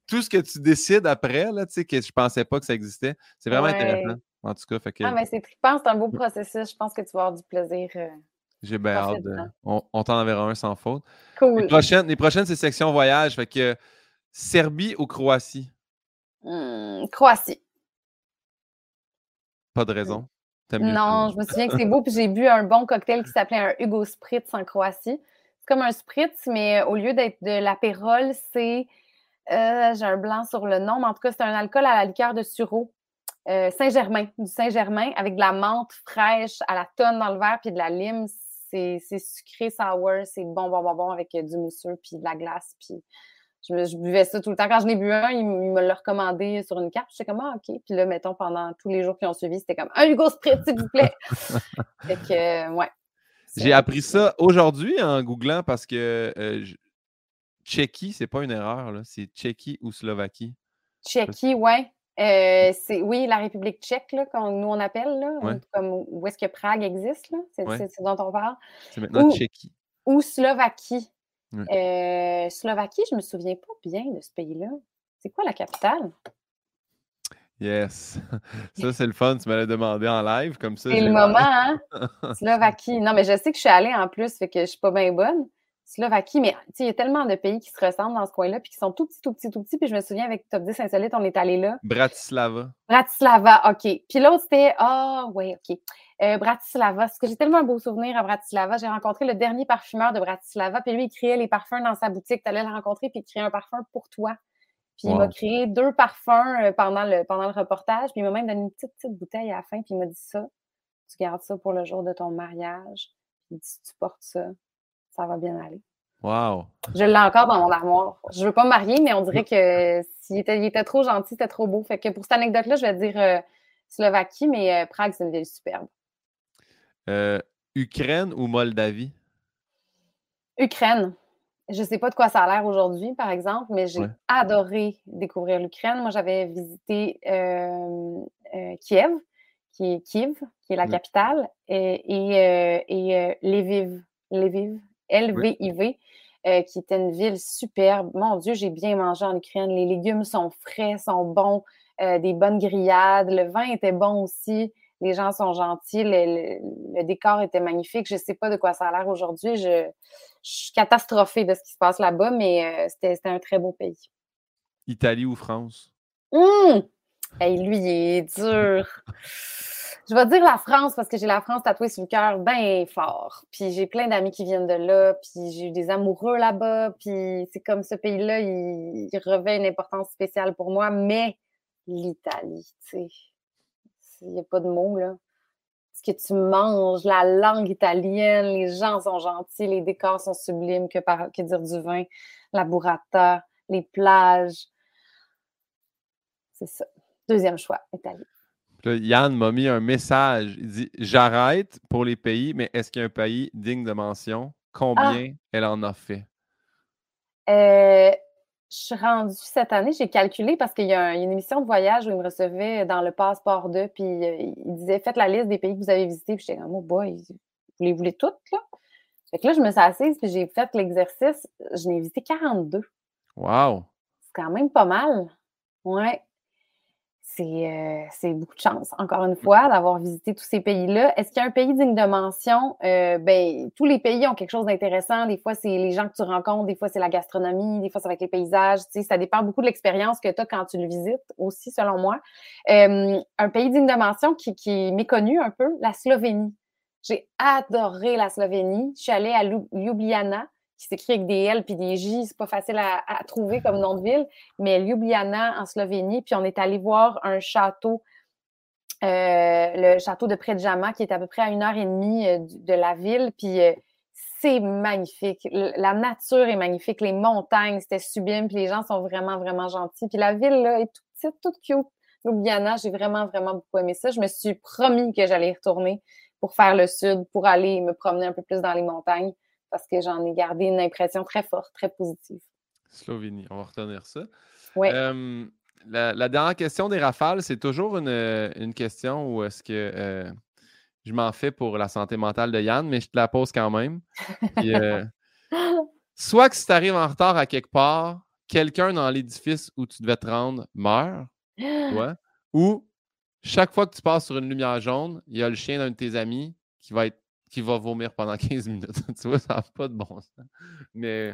Speaker 1: tout ce que tu décides après, là, tu sais, que je pensais pas que ça existait, c'est vraiment intéressant, en tout cas, fait que...
Speaker 2: Ah, mais c'est trippant, c'est un beau processus, je pense que tu vas avoir du plaisir. Euh,
Speaker 1: j'ai bien hâte, on, on t'en enverra un sans faute.
Speaker 2: Cool.
Speaker 1: Les prochaines, les prochaines c'est section voyage, fait que Serbie ou Croatie?
Speaker 2: Mmh, Croatie.
Speaker 1: Pas de raison.
Speaker 2: Non, je me souviens que c'est beau. Puis j'ai bu un bon cocktail qui s'appelait un Hugo Spritz en Croatie. C'est comme un Spritz, mais au lieu d'être de l'apérole, c'est. Euh, j'ai un blanc sur le nom, mais en tout cas, c'est un alcool à la liqueur de sureau. Euh, Saint-Germain, du Saint-Germain, avec de la menthe fraîche à la tonne dans le verre, puis de la lime. C'est sucré, sour, c'est bon, bon, bon, bon, avec du mousseux, puis de la glace, puis je, buvais ça tout le temps. Quand je l'ai bu un, il, me l'a recommandé sur une carte. J'étais comme, ah, OK. Puis là, mettons, pendant tous les jours qui ont suivi, c'était comme, un Hugo Spritz, s'il vous plaît. fait que, euh, ouais.
Speaker 1: J'ai appris ça aujourd'hui en googlant parce que euh, Tchéquie, c'est pas une erreur, là. C'est Tchéquie ou Slovaquie.
Speaker 2: Tchéquie, ouais. Euh, c'est oui, la République tchèque, là, comme nous on appelle, là, comme où est-ce que Prague existe, là, c'est dont on parle.
Speaker 1: C'est maintenant Tchéquie.
Speaker 2: Ou Slovaquie. Euh, Slovaquie, je ne me souviens pas bien de ce pays-là. C'est quoi la capitale?
Speaker 1: Yes. Ça, c'est le fun. Tu m'avais demandé en live comme ça.
Speaker 2: C'est le moment, hein? Slovaquie. Non, mais je sais que je suis allée en plus, fait que je suis pas bien bonne. Slovaquie, mais il y a tellement de pays qui se ressemblent dans ce coin-là, puis qui sont tout petits, tout petits, tout petits. Puis je me souviens, avec Top 10 Insolite, on est allé là.
Speaker 1: Bratislava.
Speaker 2: Bratislava, OK. Puis l'autre, c'était, ah, oh, oui, OK. Euh, Bratislava, parce que j'ai tellement un beau souvenir à Bratislava. J'ai rencontré le dernier parfumeur de Bratislava, puis lui, il créait les parfums dans sa boutique. Tu allais le rencontrer, puis il créait un parfum pour toi. Puis il m'a créé deux parfums euh, pendant le, pendant le reportage, puis il m'a même donné une petite, petite bouteille à la fin, puis il m'a dit ça, tu gardes ça pour le jour de ton mariage. Puis si tu portes ça, ça va bien aller.
Speaker 1: Wow!
Speaker 2: Je l'ai encore dans mon armoire. Je ne veux pas me marier, mais on dirait que s'il était, il était trop gentil, c'était trop beau. Fait que pour cette anecdote-là, je vais dire euh, Slovaquie, mais euh, Prague, c'est une ville superbe.
Speaker 1: Euh, Ukraine ou Moldavie?
Speaker 2: Ukraine. Je ne sais pas de quoi ça a l'air aujourd'hui, par exemple, mais j'ai adoré découvrir l'Ukraine. Moi, j'avais visité Kiev, qui est Kiev, qui est la capitale, et, et, et Lviv, Lviv, L-V-I-V, euh, qui était une ville superbe. Mon Dieu, j'ai bien mangé en Ukraine. Les légumes sont frais, sont bons, euh, des bonnes grillades. Le vin était bon aussi. Les gens sont gentils. Le, décor était magnifique. Je ne sais pas de quoi ça a l'air aujourd'hui. Je, suis catastrophée de ce qui se passe là-bas, mais euh, c'était un très beau pays.
Speaker 1: Italie ou France?
Speaker 2: Hum! lui, il est dur. Je vais dire la France parce que j'ai la France tatouée sur le cœur bien fort. Puis j'ai plein d'amis qui viennent de là, puis j'ai eu des amoureux là-bas, puis c'est comme ce pays-là, il, revêt une importance spéciale pour moi, mais l'Italie, tu sais, il n'y a pas de mots, là. Ce que tu manges, la langue italienne, les gens sont gentils, les décors sont sublimes, que, que dire du vin, la burrata, les plages. C'est ça. Deuxième choix, Italie.
Speaker 1: Yann m'a mis un message. Il dit J'arrête pour les pays, mais est-ce qu'il y a un pays digne de mention? Combien ah! elle en a fait?
Speaker 2: Euh, Je suis rendue cette année, j'ai calculé parce qu'il y, a une émission de voyage où il me recevait dans le passeport 2, puis euh, il disait Faites la liste des pays que vous avez visités. Puis j'étais comme Oh boy, vous les voulez toutes, là? Fait que là, je me suis assise, puis j'ai fait l'exercice. Je n'ai visité 42.
Speaker 1: Wow
Speaker 2: C'est quand même pas mal. Ouais. Euh, c'est beaucoup de chance, encore une fois, d'avoir visité tous ces pays-là. Est-ce qu'il y a un pays digne de mention? Euh, ben, tous les pays ont quelque chose d'intéressant. Des fois, c'est les gens que tu rencontres, des fois, c'est la gastronomie, des fois, c'est avec les paysages. Tu sais, ça dépend beaucoup de l'expérience que tu as quand tu le visites aussi, selon moi. Euh, un pays digne de mention qui, qui est méconnu un peu, la Slovénie. J'ai adoré la Slovénie. Je suis allée à Ljubljana qui s'écrit avec des L puis des J. C'est pas facile à, trouver comme nom de ville, mais Ljubljana en Slovénie. Puis on est allé voir un château, euh, le château de Predjama, qui est à peu près à une heure et demie euh, de la ville. Puis euh, c'est magnifique. La nature est magnifique, les montagnes, c'était sublime. Puis les gens sont vraiment, vraiment gentils. Puis la ville là, est toute petite, toute cute. Ljubljana, j'ai vraiment, vraiment beaucoup aimé ça. Je me suis promis que j'allais y retourner pour faire le sud, pour aller me promener un peu plus dans les montagnes parce que j'en ai gardé une impression très forte, très positive.
Speaker 1: Slovénie, on va retenir ça.
Speaker 2: Oui.
Speaker 1: la, dernière question des rafales, c'est toujours une, question où est-ce que euh, je m'en fais pour la santé mentale de Yann, mais je te la pose quand même. Euh, soit que si tu arrives en retard à quelque part, quelqu'un dans l'édifice où tu devais te rendre meurt, toi, ou chaque fois que tu passes sur une lumière jaune, il y a le chien d'un de tes amis qui va être qui va vomir pendant 15 minutes. tu vois, ça n'a pas de bon sens. Mais.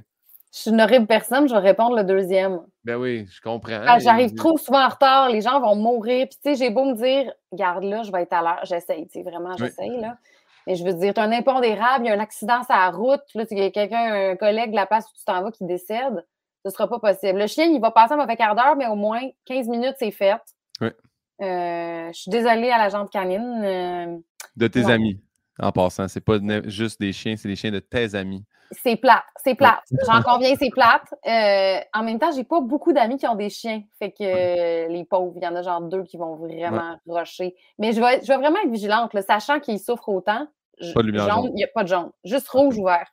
Speaker 2: Je suis une horrible personne, je vais répondre le deuxième.
Speaker 1: Ben oui, je comprends.
Speaker 2: Ah, j'arrive trop souvent en retard, les gens vont mourir. Puis, tu sais, j'ai beau me dire, garde là, je vais être à l'heure. J'essaye, tu sais, vraiment, j'essaye, là. Mais je veux dire, tu as un impondérable, il y a un accident sur la route, là, il y a quelqu'un, un collègue de la place où tu t'en vas qui décède, ce ne sera pas possible. Le chien, il va passer un mauvais quart d'heure, mais au moins 15 minutes, c'est fait.
Speaker 1: Oui.
Speaker 2: Euh, je suis désolée à la jambe canine. Euh,
Speaker 1: de tes amis. En passant, c'est pas juste des chiens, c'est des chiens de tes amis.
Speaker 2: C'est plate, c'est plate. J'en conviens, c'est plate. Euh, en même temps, j'ai pas beaucoup d'amis qui ont des chiens. Fait que les pauvres, il y en a genre deux qui vont vraiment rusher. Mais je vais, je vais vraiment être vigilante, sachant qu'ils souffrent autant.
Speaker 1: Pas de lumière
Speaker 2: jaune, il n'y a pas de jaune. Juste rouge ouvert.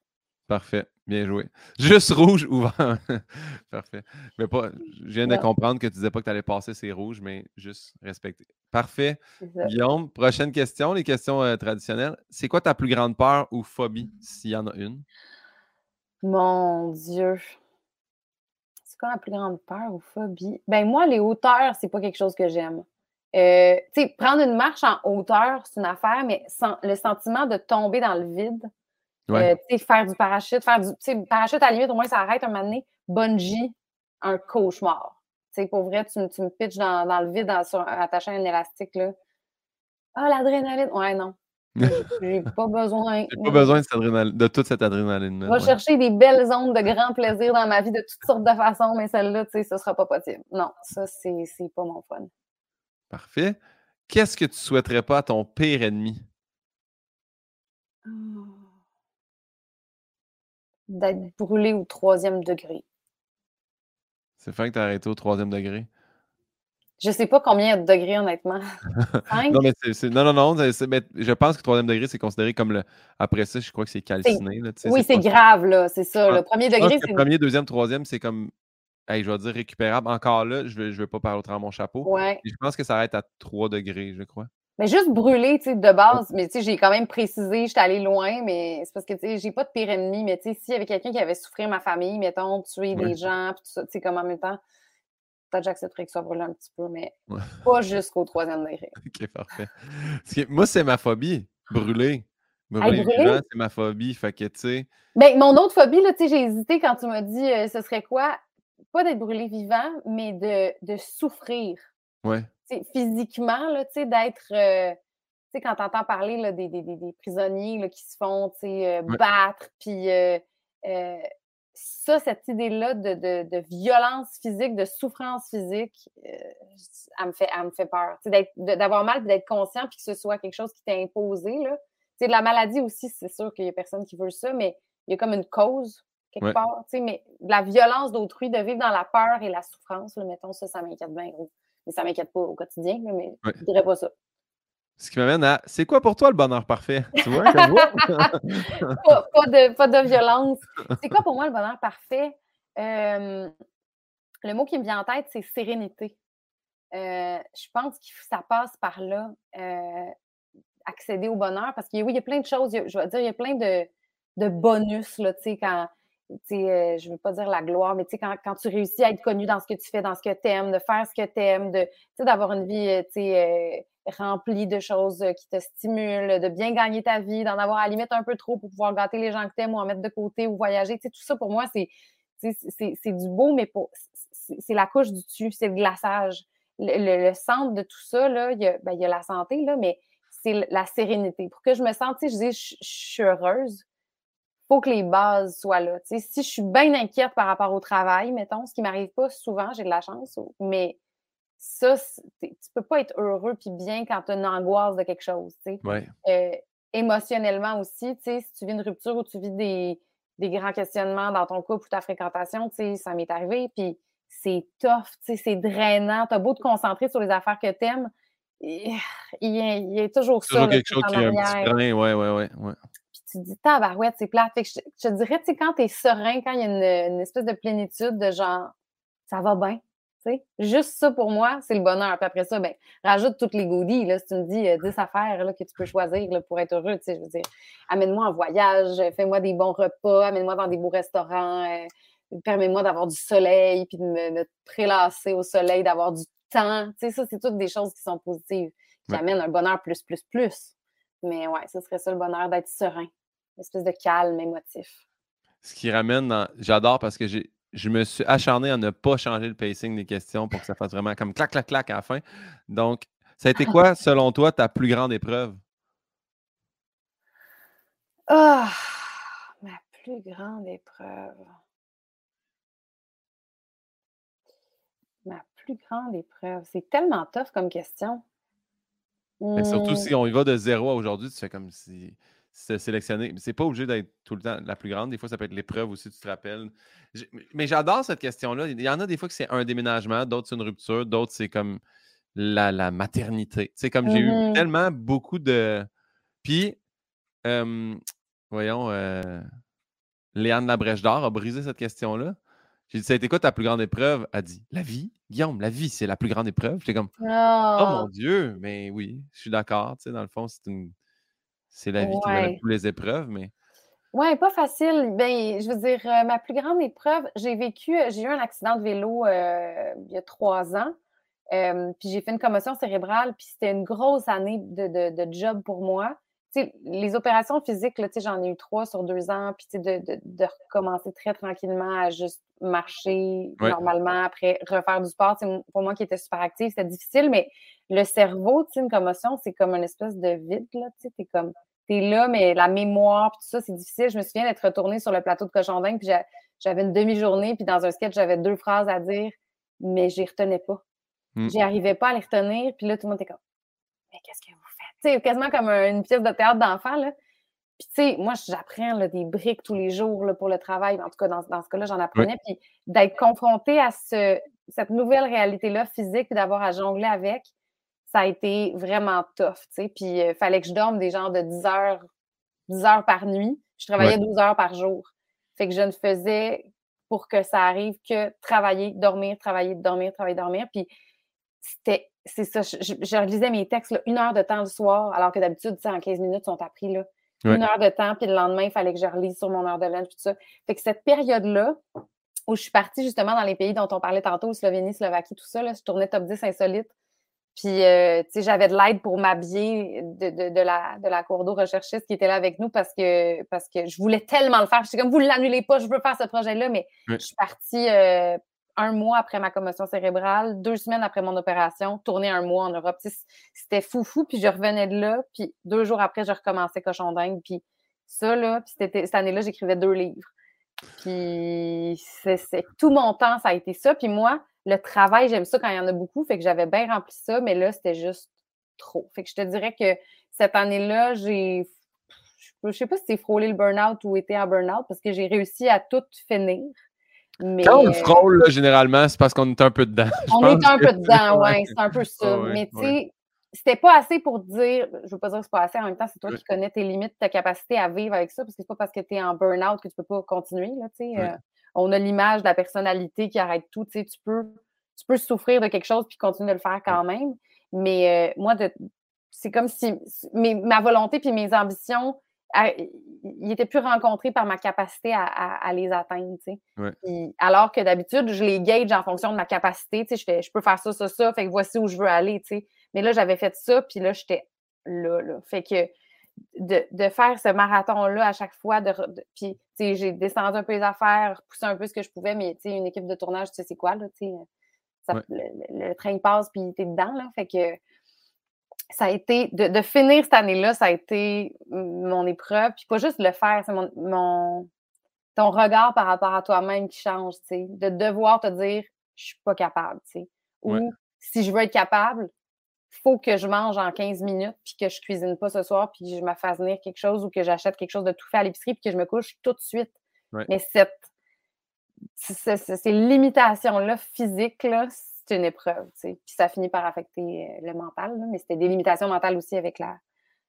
Speaker 1: Parfait. Bien joué. Juste rouge ouvert. Parfait. Mais pas, je viens de comprendre que tu disais pas que tu allais passer ces rouges, mais juste respecter. Parfait. Guillaume, prochaine question, les questions euh, traditionnelles. C'est quoi ta plus grande peur ou phobie, s'il y en a une?
Speaker 2: Mon Dieu. C'est quoi la plus grande peur ou phobie? Ben moi, les hauteurs, c'est pas quelque chose que j'aime. Euh, tu sais, prendre une marche en hauteur, c'est une affaire, mais sans, le sentiment de tomber dans le vide,
Speaker 1: Ouais.
Speaker 2: euh, faire du parachute, faire du parachute à la limite, au moins ça arrête un moment donné. Bungee, un cauchemar. Tu sais, pour vrai, tu, me- tu me pitches dans, dans le vide en- sur- attaché à un élastique, là. Ah, l'adrénaline. Ouais, non. J'ai pas besoin.
Speaker 1: J'ai pas besoin de, cette adrénaline- de toute cette adrénaline-là.
Speaker 2: Je vais
Speaker 1: ouais.
Speaker 2: chercher des belles zones de grand plaisir dans ma vie de toutes sortes de façons, mais celle-là, tu sais, ce sera pas possible. Non, ça, c'est c'est pas mon fun.
Speaker 1: Parfait. Qu'est-ce que tu souhaiterais pas à ton pire ennemi?
Speaker 2: D'être brûlé au troisième degré.
Speaker 1: C'est fin que tu as arrêté au troisième degré?
Speaker 2: Je sais pas combien de degrés, honnêtement. Cinq?
Speaker 1: Non, mais non, non, non. mais je pense que troisième degré, c'est considéré comme le. Après ça, je crois que c'est calciné. là,
Speaker 2: Oui, c'est grave, là, c'est ça.
Speaker 1: Ah,
Speaker 2: Le premier degré, c'est.
Speaker 1: Premier, deuxième, troisième, c'est comme. Hey, je vais dire récupérable. Encore là, je ne vais, je vais pas parler au travers de mon chapeau.
Speaker 2: Ouais.
Speaker 1: Et je pense que ça arrête à 3 degrés, je crois.
Speaker 2: Mais juste brûler, tu sais, de base, mais tu sais, j'ai quand même précisé, j'étais allée loin, mais c'est parce que, tu sais, j'ai pas de pire ennemi, mais tu sais, s'il y avait quelqu'un qui avait souffert ma famille, mettons, tuer
Speaker 1: Ouais.
Speaker 2: des gens, puis tout ça, tu sais, comme en même temps, peut-être j'accepterais que ça brûle un petit peu, mais
Speaker 1: Ouais.
Speaker 2: pas jusqu'au troisième degré.
Speaker 1: Ok, parfait. Parce que moi, c'est ma phobie. Brûler. Brûler
Speaker 2: brûler?
Speaker 1: vivant, c'est ma phobie. Fait que, tu sais.
Speaker 2: Ben, mon autre phobie, là, tu sais, j'ai hésité quand tu m'as dit euh, ce serait quoi? Pas d'être brûlé vivant, mais de, de souffrir.
Speaker 1: Ouais.
Speaker 2: Physiquement, là, tu sais, d'être. euh, tu sais, quand tu entends parler là, des, des- des- prisonniers là, qui se font tu sais, euh,
Speaker 1: Ouais.
Speaker 2: battre, puis euh, ça, cette idée-là de, de- de violence physique, de souffrance physique, euh, elle, me fait, elle me fait peur. D'avoir mal, d'être conscient, puis que ce soit quelque chose qui t'est imposé. Là. Tu sais, de la maladie aussi, c'est sûr qu'il n'y a personne qui veut ça, mais il y a comme une cause quelque
Speaker 1: Ouais.
Speaker 2: part. tu sais, Mais de la violence d'autrui, de vivre dans la peur et la souffrance, là, mettons, ça, ça m'inquiète bien gros. Mais ça m'inquiète pas au quotidien, mais
Speaker 1: Ouais.
Speaker 2: je dirais pas ça.
Speaker 1: Ce qui m'amène à. C'est quoi pour toi le bonheur parfait? Tu vois, comme
Speaker 2: pas, pas de, pas de violence. C'est quoi pour moi le bonheur parfait? Euh, le mot qui me vient en tête, c'est sérénité. Euh, je pense que ça passe par là, euh, accéder au bonheur, parce que oui, il y a plein de choses, je vais dire, il y a plein de, de bonus, là, tu sais, quand, euh, je ne veux pas dire la gloire, mais quand, quand tu réussis à être connu dans ce que tu fais, dans ce que tu aimes, de faire ce que tu aimes, d'avoir une vie, euh, sais, euh, remplie de choses qui te stimulent, de bien gagner ta vie, d'en avoir à la limite un peu trop pour pouvoir gâter les gens que tu aimes ou en mettre de côté ou voyager, tout ça pour moi, c'est, du beau, mais c'est la couche du dessus, c'est le glaçage. Le, centre de tout ça, il y a, ben, y a la santé, là, mais c'est la sérénité. Pour que je me sente, je dis, je suis heureuse, faut que les bases soient là. Si je suis bien inquiète par rapport au travail, mettons, ce qui m'arrive pas souvent, j'ai de la chance, mais ça, tu peux pas être heureux puis bien quand tu as une angoisse de quelque chose,
Speaker 1: ouais.
Speaker 2: Euh, émotionnellement aussi, si tu vis une rupture ou tu vis des, des grands questionnements dans ton couple ou ta fréquentation, ça m'est arrivé, puis c'est tough, c'est drainant. Tu as beau te concentrer sur les affaires que tu aimes, il y, a, il y a toujours ça.
Speaker 1: Toujours quelque chose qui est un petit. Ouais, ouais, ouais. ouais.
Speaker 2: Tu te dis, tabarouette, c'est plate. Fait que je, je te dirais, tu sais, quand tu es serein, quand il y a une, une espèce de plénitude de genre, ça va bien. tu sais. Juste ça pour moi, c'est le bonheur. Puis après ça, ben, rajoute toutes les goodies. Là, si tu me dis euh, 10 affaires là, que tu peux choisir là, pour être heureux, tu sais, je veux dire, amène-moi en voyage, fais-moi des bons repas, amène-moi dans des beaux restaurants, euh, permets-moi d'avoir du soleil, puis de me, me prélasser au soleil, d'avoir du temps. Tu sais, ça, c'est toutes des choses qui sont positives, qui
Speaker 1: Ouais.
Speaker 2: amènent un bonheur plus, plus, plus. Mais ouais, ce serait ça le bonheur d'être serein. Une espèce de calme émotif.
Speaker 1: Ce qui ramène dans. J'adore parce que j'ai. Je me suis acharné à ne pas changer le pacing des questions pour que ça fasse vraiment comme clac, clac, clac à la fin. Donc, ça a été quoi, selon toi, ta plus grande épreuve?
Speaker 2: Ah, ma plus grande épreuve. Ma plus grande épreuve. C'est tellement tough comme question.
Speaker 1: Mais surtout
Speaker 2: Hmm,
Speaker 1: si on y va de zéro à aujourd'hui, tu fais comme si c'est sélectionné. C'est pas obligé d'être tout le temps la plus grande. Des fois, ça peut être l'épreuve aussi, tu te rappelles. Mais j'adore cette question-là. Il y en a des fois que c'est un déménagement, d'autres c'est une rupture, d'autres c'est comme la, la maternité. Tu sais, comme j'ai eu
Speaker 2: Mhm.
Speaker 1: tellement beaucoup de. Puis, euh, voyons, euh, Léane Labrèche d'Or a brisé cette question-là. J'ai dit, ça a été quoi ta plus grande épreuve? Elle a dit, la vie. Guillaume, la vie, c'est la plus grande épreuve. J'étais comme, oh
Speaker 2: Ah,
Speaker 1: mon Dieu, mais oui, je suis d'accord. Tu sais, dans le fond, c'est une. C'est la vie qui mène à
Speaker 2: Ouais.
Speaker 1: toutes les épreuves, mais
Speaker 2: ouais, pas facile. Ben, je veux dire, euh, ma plus grande épreuve, j'ai vécu, euh, j'ai eu un accident de vélo euh, il y a trois ans. puis j'ai fait une commotion cérébrale, puis c'était une grosse année de, de job pour moi les opérations physiques, j'en ai eu trois sur deux ans, puis de, de, recommencer très tranquillement à juste marcher normalement, après refaire du sport. Pour moi qui était super active, c'était difficile, mais le cerveau, une commotion, c'est comme une espèce de vide. Tu es comme t'es là, mais la mémoire, tout ça, c'est difficile. Je me souviens d'être retournée sur le plateau de Cochon puis j'avais une demi-journée, puis dans un sketch, j'avais deux phrases à dire, mais j'y retenais pas. Mmh. J'y arrivais pas à les retenir, puis là, tout le monde était comme Mais qu'est-ce que sais, quasiment comme une pièce de théâtre d'enfant, là. Puis, tu sais, moi, j'apprends des briques tous les jours là, pour le travail. En tout cas, dans, ce cas-là, j'en apprenais. Puis, d'être confronté à ce, cette nouvelle réalité-là physique, puis d'avoir à jongler avec, ça a été vraiment tough, tu sais. Puis, il fallait que je dorme des genres de 10 heures, 10 heures par nuit. Je travaillais 12 heures par jour. Fait que je ne faisais pour que ça arrive que travailler, dormir, travailler, dormir, travailler, dormir. Puis, c'était c'est ça, je, je, lisais mes textes une heure de temps le soir, alors que d'habitude, en 15 minutes, ils sont appris là. Une heure de temps, puis le lendemain, il fallait que je relise sur mon heure de lunch, tout ça. Fait que cette période-là, où je suis partie justement dans les pays dont on parlait tantôt, Slovénie, Slovaquie, tout ça, là, je tournais top 10 insolite. Puis, euh, tu sais, j'avais de l'aide pour m'habiller de, de, la, de la cour d'eau recherchiste qui était là avec nous parce que, parce que je voulais tellement le faire. J'étais comme, vous ne l'annulez pas, je veux faire ce projet-là, mais je suis partie euh, un mois après ma commotion cérébrale, deux semaines après mon opération, tourner un mois en Europe. C'était fou fou, puis je revenais de là, puis deux jours après, je recommençais Cochon dingue, puis ça, là, puis cette année-là, j'écrivais deux livres. Puis c'est tout mon temps, ça a été ça. Puis moi, le travail, j'aime ça quand il y en a beaucoup, fait que j'avais bien rempli ça, mais là, c'était juste trop. Fait que je te dirais que cette année-là, j'ai je sais pas si c'est frôlé le burn-out ou été en burn-out parce que j'ai réussi à tout finir.
Speaker 1: Quand on frôle, généralement, c'est parce qu'on est un peu dedans.
Speaker 2: On est un peu dedans, oui, c'est un peu ça. mais tu sais, c'était pas assez pour dire, je veux pas dire que c'est pas assez, en même temps, c'est toi qui connais tes limites, ta capacité à vivre avec ça, parce que c'est pas parce que tu es en burn-out que tu peux pas continuer, là, tu sais. Euh, on a l'image de la personnalité qui arrête tout, tu sais, tu peux, tu peux souffrir de quelque chose puis continuer de le faire quand même. Mais euh, moi, c'est comme si ma volonté puis mes ambitions il n'était plus rencontré par ma capacité à, les atteindre. alors que d'habitude, je les gauge en fonction de ma capacité. Je fais, je peux faire ça, ça, ça, fait que voici où je veux aller. Mais là, j'avais fait ça, puis là, j'étais là, là. Fait que de, faire ce marathon-là à chaque fois, de, puis j'ai descendu un peu les affaires, poussé un peu ce que je pouvais, mais une équipe de tournage, tu sais, c'est quoi, là, le, le, train passe, puis t'es dedans, là. Fait que ça a été, de, finir cette année-là, ça a été mon épreuve. Puis pas juste le faire, c'est mon, ton regard par rapport à toi-même qui change, tu sais. De devoir te dire, je suis pas capable, tu sais. Ou si je veux être capable, il faut que je mange en 15 minutes, puis que je cuisine pas ce soir, puis je me fasse venir quelque chose ou que j'achète quelque chose de tout fait à l'épicerie, puis que je me couche tout de suite. Mais cette, ces limitations-là physiques-là, c'est une épreuve, tu sais. Puis ça finit par affecter euh, le mental, mais c'était des limitations mentales aussi avec la,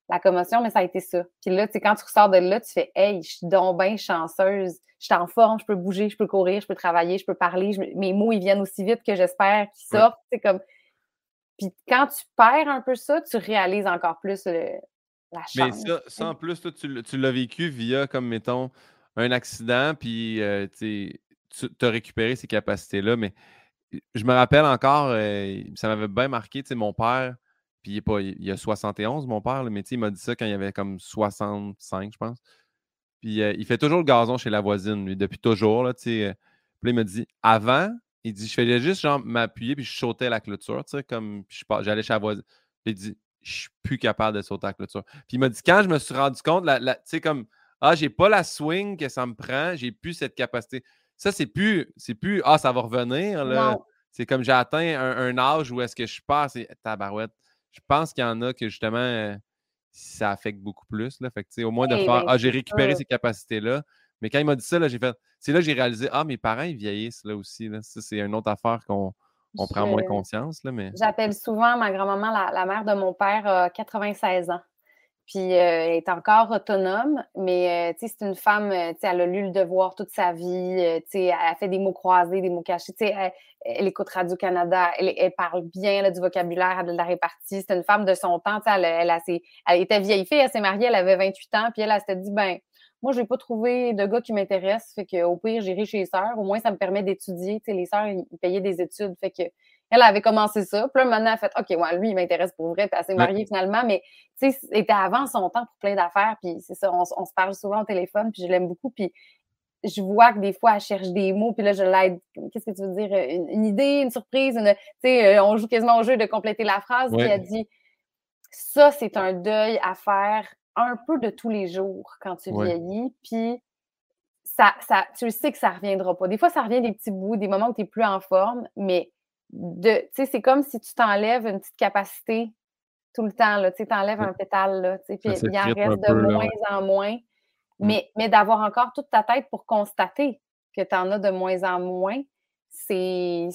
Speaker 2: la commotion, mais ça a été ça. Puis là, tu sais, quand tu ressors de là, tu fais Hey, je suis donc bien chanceuse, je suis en forme, je peux bouger, je peux courir, je peux travailler, je peux parler, mes mots, ils viennent aussi vite que j'espère qu'ils sortent. C'est comme. Puis quand tu perds un peu ça, tu réalises encore plus la chance.
Speaker 1: Mais ça, en plus, toi, tu, l'as vécu via, comme mettons, un accident, puis euh, tu as récupéré ces capacités-là, mais je me rappelle encore, euh, ça m'avait bien marqué, tu sais, mon père, puis il, est pas, il, a 71, mon père, mais il m'a dit ça quand il avait comme 65, je pense. Puis euh, il fait toujours le gazon chez la voisine, lui, depuis toujours, là, tu sais. Euh. Puis il m'a dit, avant, il dit, je faisais juste genre m'appuyer, puis je sautais la clôture, tu sais, comme, j'allais chez la voisine. Puis il dit, je suis plus capable de sauter la clôture. Puis il m'a dit, quand je me suis rendu compte, tu sais, comme, ah, j'ai pas la swing que ça me prend, j'ai plus cette capacité. Ça, c'est plus, c'est plus Ah, ça va revenir. Là. C'est comme j'ai atteint un, âge où est-ce que je passe et tabarouette. Je pense qu'il y en a que justement euh, ça affecte beaucoup plus. Là. Fait que, au moins de faire ben, Ah, j'ai récupéré ces capacités-là. Mais quand il m'a dit ça, là, j'ai fait. C'est là que j'ai réalisé Ah, mes parents, ils vieillissent là aussi. Là. Ça, c'est une autre affaire qu'on prend moins conscience. Là, mais...
Speaker 2: J'appelle souvent ma grand-maman la, la, mère de mon père, 96 ans. Puis euh, elle est encore autonome, mais euh, c'est une femme, euh, elle a lu le devoir toute sa vie, elle a fait des mots croisés, des mots cachés, elle, elle, écoute Radio-Canada, elle, parle bien du vocabulaire, elle a de la répartie. C'est une femme de son temps, elle, elle, a elle était vieille fille, elle s'est mariée, elle avait 28 ans, puis elle, elle s'était dit, ben moi, je n'ai pas trouvé de gars qui m'intéresse, fait qu'au pire, j'irai chez les sœurs, au moins ça me permet d'étudier. Les sœurs, ils payaient des études, fait que elle avait commencé ça. Puis là, maintenant, elle a fait OK, ouais, lui, il m'intéresse pour vrai. Puis elle s'est mariée finalement. Mais, tu sais, était avant son temps pour plein d'affaires. Puis c'est ça, on, se parle souvent au téléphone. Puis je l'aime beaucoup. Puis je vois que des fois, elle cherche des mots. Puis là, je l'aide. Qu'est-ce que tu veux dire? Une, idée, une surprise. Tu sais, euh, on joue quasiment au jeu de compléter la phrase. Puis elle dit Ça, c'est un deuil à faire un peu de tous les jours quand tu vieillis. Puis ça, ça, tu sais que ça ne reviendra pas. Des fois, ça revient des petits bouts, des moments où tu n'es plus en forme, mais de, c'est comme si tu t'enlèves une petite capacité tout le temps. Tu enlèves un pétale, puis il en reste de moins en moins. Mmh. Mais, mais d'avoir encore toute ta tête pour constater que tu en as de moins en moins, c'est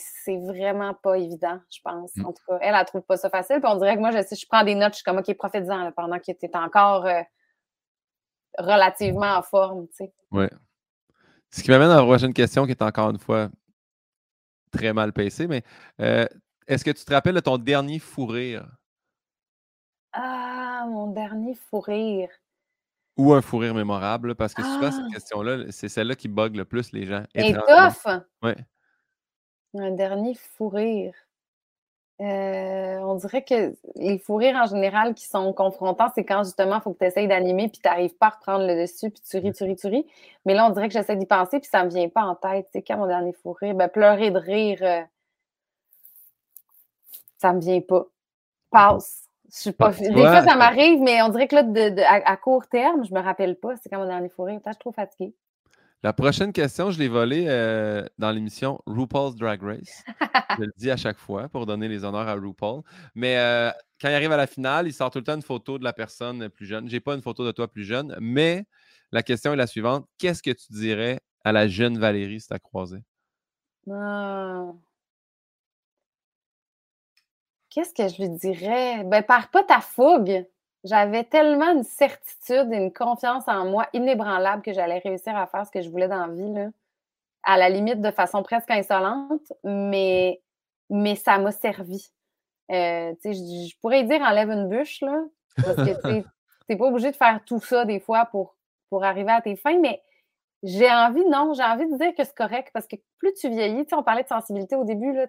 Speaker 2: vraiment pas évident, je pense. Mmh. En tout cas, elle, elle trouve pas ça facile. Puis on dirait que moi, je, je prends des notes, je suis comme, OK, profites-en pendant que tu es encore euh, relativement en forme. Tu sais.
Speaker 1: Oui. Ce qui m'amène à la prochaine question qui est encore une fois très mal passée, mais euh, est-ce que tu te rappelles de ton dernier fou rire?
Speaker 2: Ah, mon dernier fou rire.
Speaker 1: Ou un fou rire mémorable, parce que souvent, cette ah! question-là, c'est celle-là qui bug le plus les gens.
Speaker 2: Et tough!
Speaker 1: Oui.
Speaker 2: Un dernier fou rire. Euh, on dirait que les fous rires en général qui sont confrontants, c'est quand justement il faut que tu essayes d'animer puis tu n'arrives pas à reprendre le dessus puis tu ris, tu ris, tu ris. Mais là, on dirait que j'essaie d'y penser puis ça ne me vient pas en tête. C'est quand mon dernier fou rire? Ben, pleurer de rire, euh, ça ne me vient pas. Passe. Je suis pas... Des fois, ça m'arrive, mais on dirait que là, à, court terme, je ne me rappelle pas. C'est quand mon dernier fou rire. je suis trop fatiguée.
Speaker 1: La prochaine question, je l'ai volée euh, dans l'émission RuPaul's Drag Race. je le dis à chaque fois pour donner les honneurs à RuPaul. Mais euh, quand il arrive à la finale, il sort tout le temps une photo de la personne plus jeune. Je n'ai pas une photo de toi plus jeune, mais la question est la suivante. Qu'est-ce que tu dirais à la jeune Valérie si tu as croisé?
Speaker 2: Ah. Qu'est-ce que je lui dirais? Ben, pars pas ta fougue. J'avais tellement une certitude et une confiance en moi inébranlable que j'allais réussir à faire ce que je voulais dans la vie, là. à la limite de façon presque insolente, mais, mais ça m'a servi. Euh, je, pourrais dire enlève une bûche, là, parce que tu n'es pas obligé de faire tout ça des fois pour, pour arriver à tes fins, mais j'ai envie, non, j'ai envie de dire que c'est correct parce que plus tu vieillis, on parlait de sensibilité au début, là,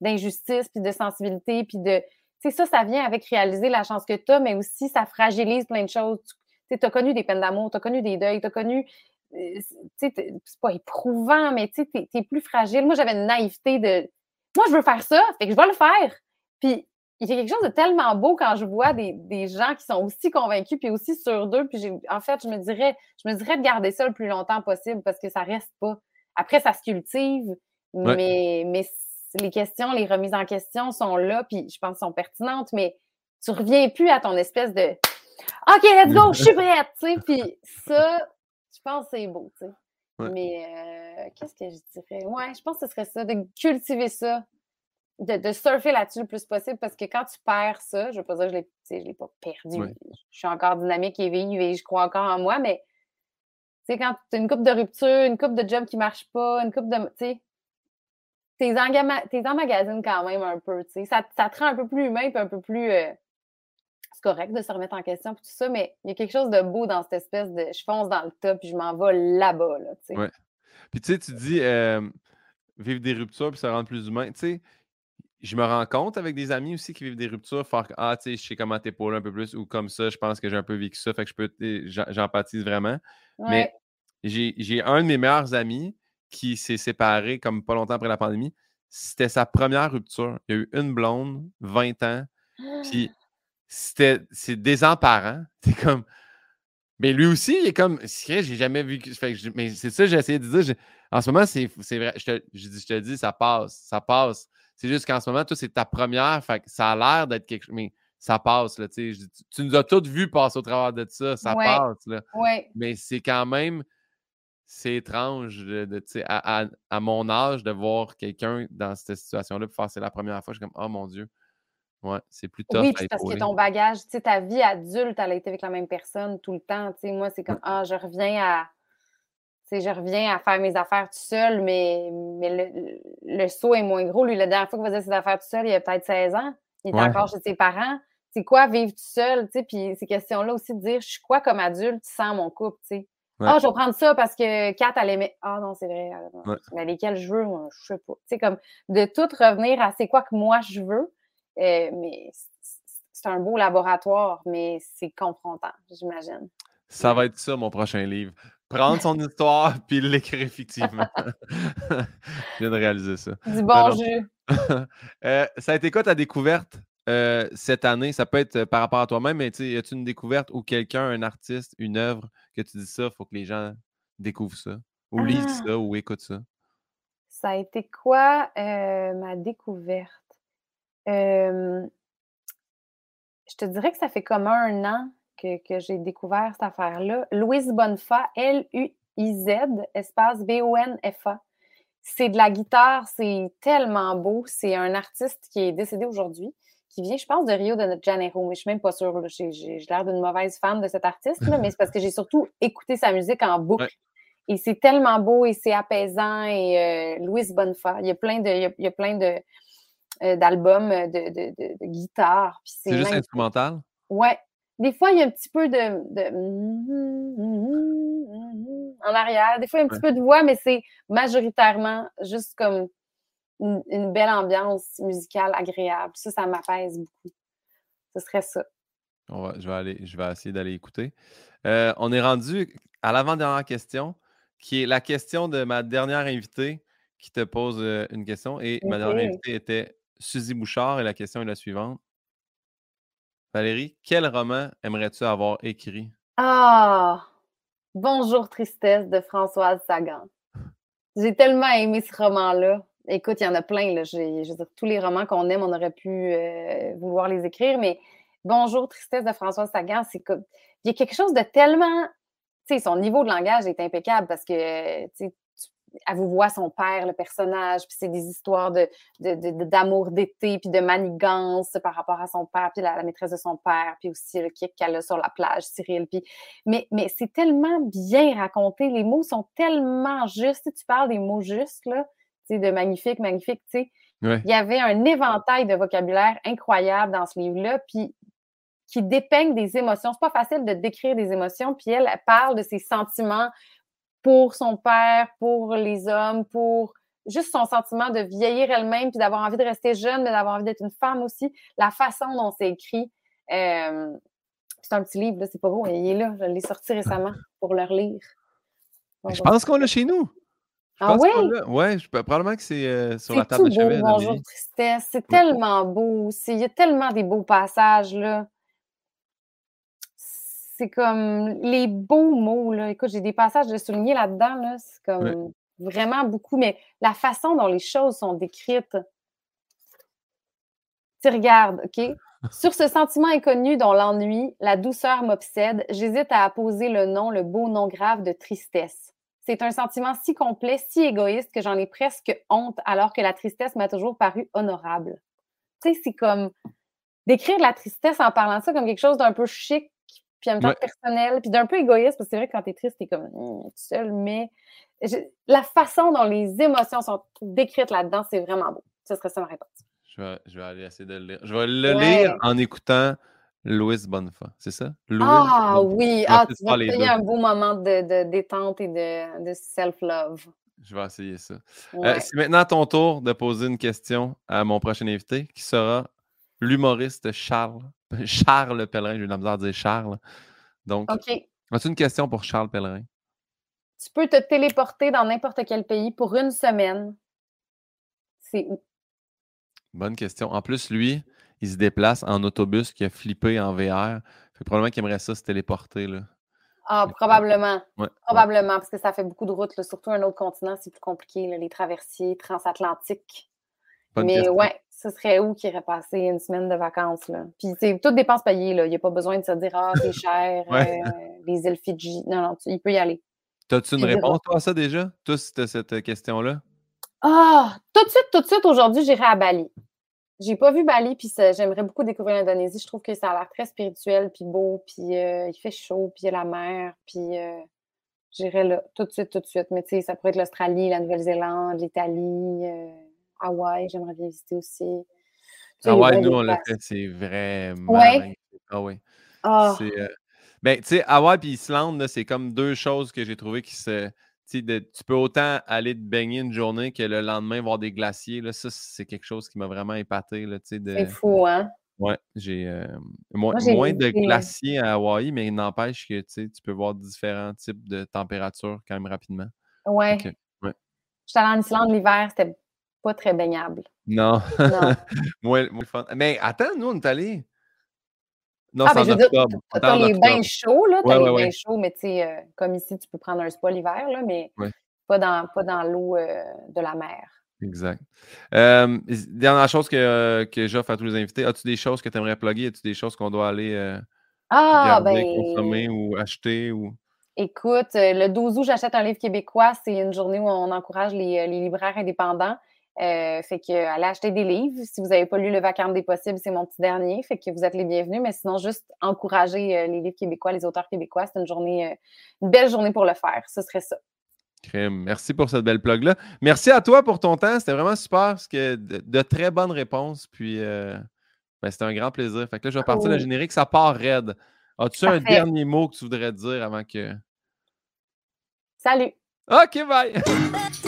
Speaker 2: d'injustice, puis de sensibilité, puis de ça, ça vient avec réaliser la chance que tu as, mais aussi ça fragilise plein de choses. Tu as connu des peines d'amour, tu as connu des deuils, tu as connu. Euh, c'est pas éprouvant, mais tu es, plus fragile. Moi, j'avais une naïveté de moi, je veux faire ça, fait que je vais le faire. Puis il y a quelque chose de tellement beau quand je vois des, des gens qui sont aussi convaincus puis aussi sur d'eux. Puis en fait, je me dirais, je me dirais de garder ça le plus longtemps possible parce que ça reste pas. Après, ça se cultive, mais, mais les questions, les remises en question sont là, puis je pense sont pertinentes, mais tu reviens plus à ton espèce de OK, let's go, je suis prête, tu sais. Puis ça, je pense que c'est beau, tu sais. Mais euh, qu'est-ce que je dirais? Ouais, je pense que ce serait ça, de cultiver ça, de, surfer là-dessus le plus possible, parce que quand tu perds ça, je veux pas dire que je ne l'ai pas perdu. Je suis encore dynamique et vive et je crois encore en moi, mais tu sais, quand tu as une coupe de rupture, une coupe de job qui marche pas, une coupe de. Tu sais, t'es emmagasines quand même un peu, tu sais. Ça, ça, te rend un peu plus humain et un peu plus. Euh, c'est correct de se remettre en question et tout ça, mais il y a quelque chose de beau dans cette espèce de je fonce dans le top puis je m'en vais là-bas, là, tu sais.
Speaker 1: Ouais. Puis tu sais, tu dis euh, vivre des ruptures puis se rendre plus humain. Tu sais, je me rends compte avec des amis aussi qui vivent des ruptures, faire Ah, tu sais, je sais comment t'épauler un peu plus ou comme ça, je pense que j'ai un peu vécu ça, fait que je peux, j'empathise vraiment. Mais j'ai un de mes meilleurs amis qui s'est séparé comme pas longtemps après la pandémie. C'était sa première rupture. Il y a eu une blonde, 20 ans, puis c'était c'est désemparant. C'est comme. Mais lui aussi, il est comme. J'ai jamais vu. mais c'est ça, j'ai essayé de dire. En ce moment, c'est vrai. Je te, je, je te dis, ça passe. Ça passe. C'est juste qu'en ce moment, toi, c'est ta première. Fait ça a l'air d'être quelque chose. Mais ça passe. Là, tu, tu nous as toutes vu passer au travers de ça. Ça passe. Là. Mais c'est quand même c'est étrange de, à, à, mon âge de voir quelqu'un dans cette situation-là pour faire c'est la première fois. Je suis comme Oh mon Dieu. Ouais, c'est plus tough.
Speaker 2: Oui, parce que ton bagage, tu sais, ta vie adulte, elle a été avec la même personne tout le temps. Tu sais, moi, c'est comme Ah, je reviens à. Tu sais, je reviens à faire mes affaires tout seul, mais, mais le, le, saut est moins gros. Lui, la dernière fois qu'il faisait ses affaires tout seul, il a peut-être 16 ans. Il était encore chez ses parents. C'est quoi vivre tout seul? Tu sais, puis ces questions-là aussi de dire je suis quoi comme adulte sans mon couple, tu sais? Ah, je vais prendre ça parce que Kat, elle aimait. Ah non, c'est vrai. Mais lesquels je veux, je sais pas. Tu sais, comme de tout revenir à c'est quoi que moi je veux. Euh, mais c'est un beau laboratoire, mais c'est confrontant, j'imagine.
Speaker 1: Ça va être ça, mon prochain livre. Prendre son histoire puis l'écrire effectivement. je viens de réaliser ça.
Speaker 2: Du bon.
Speaker 1: Euh, ça a été quoi ta découverte euh, cette année? Ça peut être par rapport à toi-même, mais y a-tu une découverte ou quelqu'un, un artiste, une œuvre que tu dis ça, il faut que les gens découvrent ça, ou lisent ah! ça, ou écoutent ça?
Speaker 2: Ça a été quoi ma découverte? je te dirais que ça fait comme un an que, j'ai découvert cette affaire-là. Louise Bonnefa, L-U-I-Z, espace B-O-N-F-A. C'est de la guitare, c'est tellement beau. C'est un artiste qui est décédé aujourd'hui, qui vient, je pense, de Rio de Janeiro, mais je suis même pas sûre. J'ai l'air d'une mauvaise fan de cet artiste, mais c'est parce que j'ai surtout écouté sa musique en boucle. Et c'est tellement beau et c'est apaisant. Et euh, Louise Bonnefa, il y a plein de, il y a plein de, euh, d'albums euh, de, de, de, de, guitare.
Speaker 1: C'est juste instrumental?
Speaker 2: Ouais. Des fois, il y a un petit peu de, en arrière. Des fois, il y a un petit peu de voix, mais c'est majoritairement juste comme une, belle ambiance musicale agréable. Ça, ça m'apaise beaucoup. Ce serait ça.
Speaker 1: je, vais aller, je vais essayer d'aller écouter. Euh, on est rendu à l'avant-dernière question, qui est la question de ma dernière invitée qui te pose une question. Et ma dernière invitée était Suzy Bouchard et la question est la suivante. Valérie, quel roman aimerais-tu avoir écrit?
Speaker 2: Ah! Bonjour Tristesse de Françoise Sagan. J'ai tellement aimé ce roman-là. Écoute, il y en a plein. Là. Je veux dire, tous les romans qu'on aime, on aurait pu euh, vouloir les écrire, mais Bonjour Tristesse de Françoise Sagan, c'est il y a quelque chose de tellement. Tu sais, son niveau de langage est impeccable parce que elle vous voit son père, le personnage, puis c'est des histoires de, d'amour d'été, puis de manigance par rapport à son père, puis la, maîtresse de son père, puis aussi le kick qu'elle a sur la plage, Cyril. Puis... Mais, mais c'est tellement bien raconté, les mots sont tellement justes. Tu, tu parles des mots justes, là, de magnifique, magnifique, tu sais. Il y avait un éventail de vocabulaire incroyable dans ce livre-là, puis qui dépeignent des émotions. C'est pas facile de décrire des émotions, puis elle parle de ses sentiments pour son père, pour les hommes, pour juste son sentiment de vieillir elle-même, puis d'avoir envie de rester jeune, mais d'avoir envie d'être une femme aussi. La façon dont c'est écrit, euh, c'est un petit livre, c'est pas beau, il est là, je l'ai sorti récemment pour le relire.
Speaker 1: je pense qu'on l'a chez nous.
Speaker 2: Ah oui?
Speaker 1: Oui, probablement que c'est euh, sur la table de chevet.
Speaker 2: Bonjour, tristesse. C'est tellement beau. Il y a tellement des beaux passages, là c'est comme les beaux mots. Là. Écoute, j'ai des passages de souligner là-dedans. Là. C'est comme vraiment beaucoup, mais la façon dont les choses sont décrites. Tu regardes, OK? Sur ce sentiment inconnu dont l'ennui, la douceur m'obsède, j'hésite à apposer le nom, le beau nom grave de tristesse. C'est un sentiment si complet, si égoïste que j'en ai presque honte, alors que la tristesse m'a toujours paru honorable. Tu sais, c'est comme décrire la tristesse en parlant de ça comme quelque chose d'un peu chic, puis en même temps personnel, puis d'un peu égoïste, parce que c'est vrai que quand t'es triste, t'es comme «Hum, tout seul, mais la façon dont les émotions sont décrites là-dedans, c'est vraiment beau. Ce serait ça ma réponse.
Speaker 1: Je vais, je vais aller essayer de le lire. Je vais le lire en écoutant Louis Bonnefa, c'est ça?
Speaker 2: ah oui, ah, tu vas payer un beau moment de, détente et de, self-love.
Speaker 1: Je vais essayer ça. Euh, c'est maintenant ton tour de poser une question à mon prochain invité, qui sera l'humoriste Charles Charles Pellerin, j'ai eu la misère à dire Charles. Donc, as-tu une question pour Charles Pellerin?
Speaker 2: Tu peux te téléporter dans n'importe quel pays pour une semaine. C'est où?
Speaker 1: Bonne question. En plus, lui, il se déplace en autobus qui a flippé en VR. Fait probablement qu'il aimerait ça se téléporter. Là.
Speaker 2: Ah, probablement. probablement, parce que ça fait beaucoup de routes. Surtout un autre continent, c'est plus compliqué. les traversiers transatlantiques. Mais ouais, ce serait où qui irait passer une semaine de vacances? Là? Puis c'est toute dépense payée. Là. Il n'y a pas besoin de se dire Ah, c'est cher, euh, les îles Fidji. Non, non, il peut y aller.
Speaker 1: T'as-tu une réponse toi, à ça déjà? C'était cette question-là?
Speaker 2: Ah, tout de suite, tout de suite, aujourd'hui, j'irai à Bali. J'ai pas vu Bali, puis j'aimerais beaucoup découvrir l'Indonésie. Je trouve que ça a l'air très spirituel, puis beau, puis euh, il fait chaud, puis il y a la mer, puis euh, j'irai là, tout de suite, tout de suite. Mais tu sais, ça pourrait être l'Australie, la Nouvelle-Zélande, l'Italie. Hawaï, j'aimerais bien visiter aussi.
Speaker 1: Hawaï, nous, on l'a fait, c'est vraiment.
Speaker 2: Ouais.
Speaker 1: Ah oui. Euh, Ben, tu sais, Hawaï et Islande, c'est comme deux choses que j'ai trouvé qui se. De, tu peux autant aller te baigner une journée que le lendemain voir des glaciers. Là, ça, c'est quelque chose qui m'a vraiment épaté. De...
Speaker 2: C'est fou, hein?
Speaker 1: Ouais, j'ai euh, moins, de glaciers à Hawaï, mais il n'empêche que tu peux voir différents types de températures quand même rapidement.
Speaker 2: Ouais. ouais. J'étais allée en Islande l'hiver, c'était pas très baignable.
Speaker 1: Non. non. moins, fun. Mais attends, nous, on est allés.
Speaker 2: Non, ah, c'est en octobre. Tu as les bains chauds, là. Les bains chauds, mais tu sais, euh, comme ici, tu peux prendre un spa l'hiver, là, mais pas dans, pas dans l'eau euh, de la mer.
Speaker 1: Exact. Euh, dernière chose que, que j'offre à tous les invités, as-tu des choses que tu aimerais plugger? As-tu des choses qu'on doit aller
Speaker 2: ah,
Speaker 1: ben consommer ou acheter? Ou...
Speaker 2: Écoute, le 12 août, j'achète un livre québécois. C'est une journée où on encourage les, les libraires indépendants. Euh, fait que allez acheter des livres. Si vous n'avez pas lu Le Vacarme des possibles, c'est mon petit dernier. Fait que vous êtes les bienvenus. Mais sinon, juste encourager euh, les livres québécois, les auteurs québécois. C'est une journée, euh, une belle journée pour le faire. Ce serait ça.
Speaker 1: Merci pour cette belle plug-là. Merci à toi pour ton temps. C'était vraiment super parce que de, très bonnes réponses. Puis ben, c'était un grand plaisir. Fait que là, je vais partir le générique. Ça part raide. As-tu un dernier mot que tu voudrais dire avant que.
Speaker 2: Salut.
Speaker 1: OK, bye.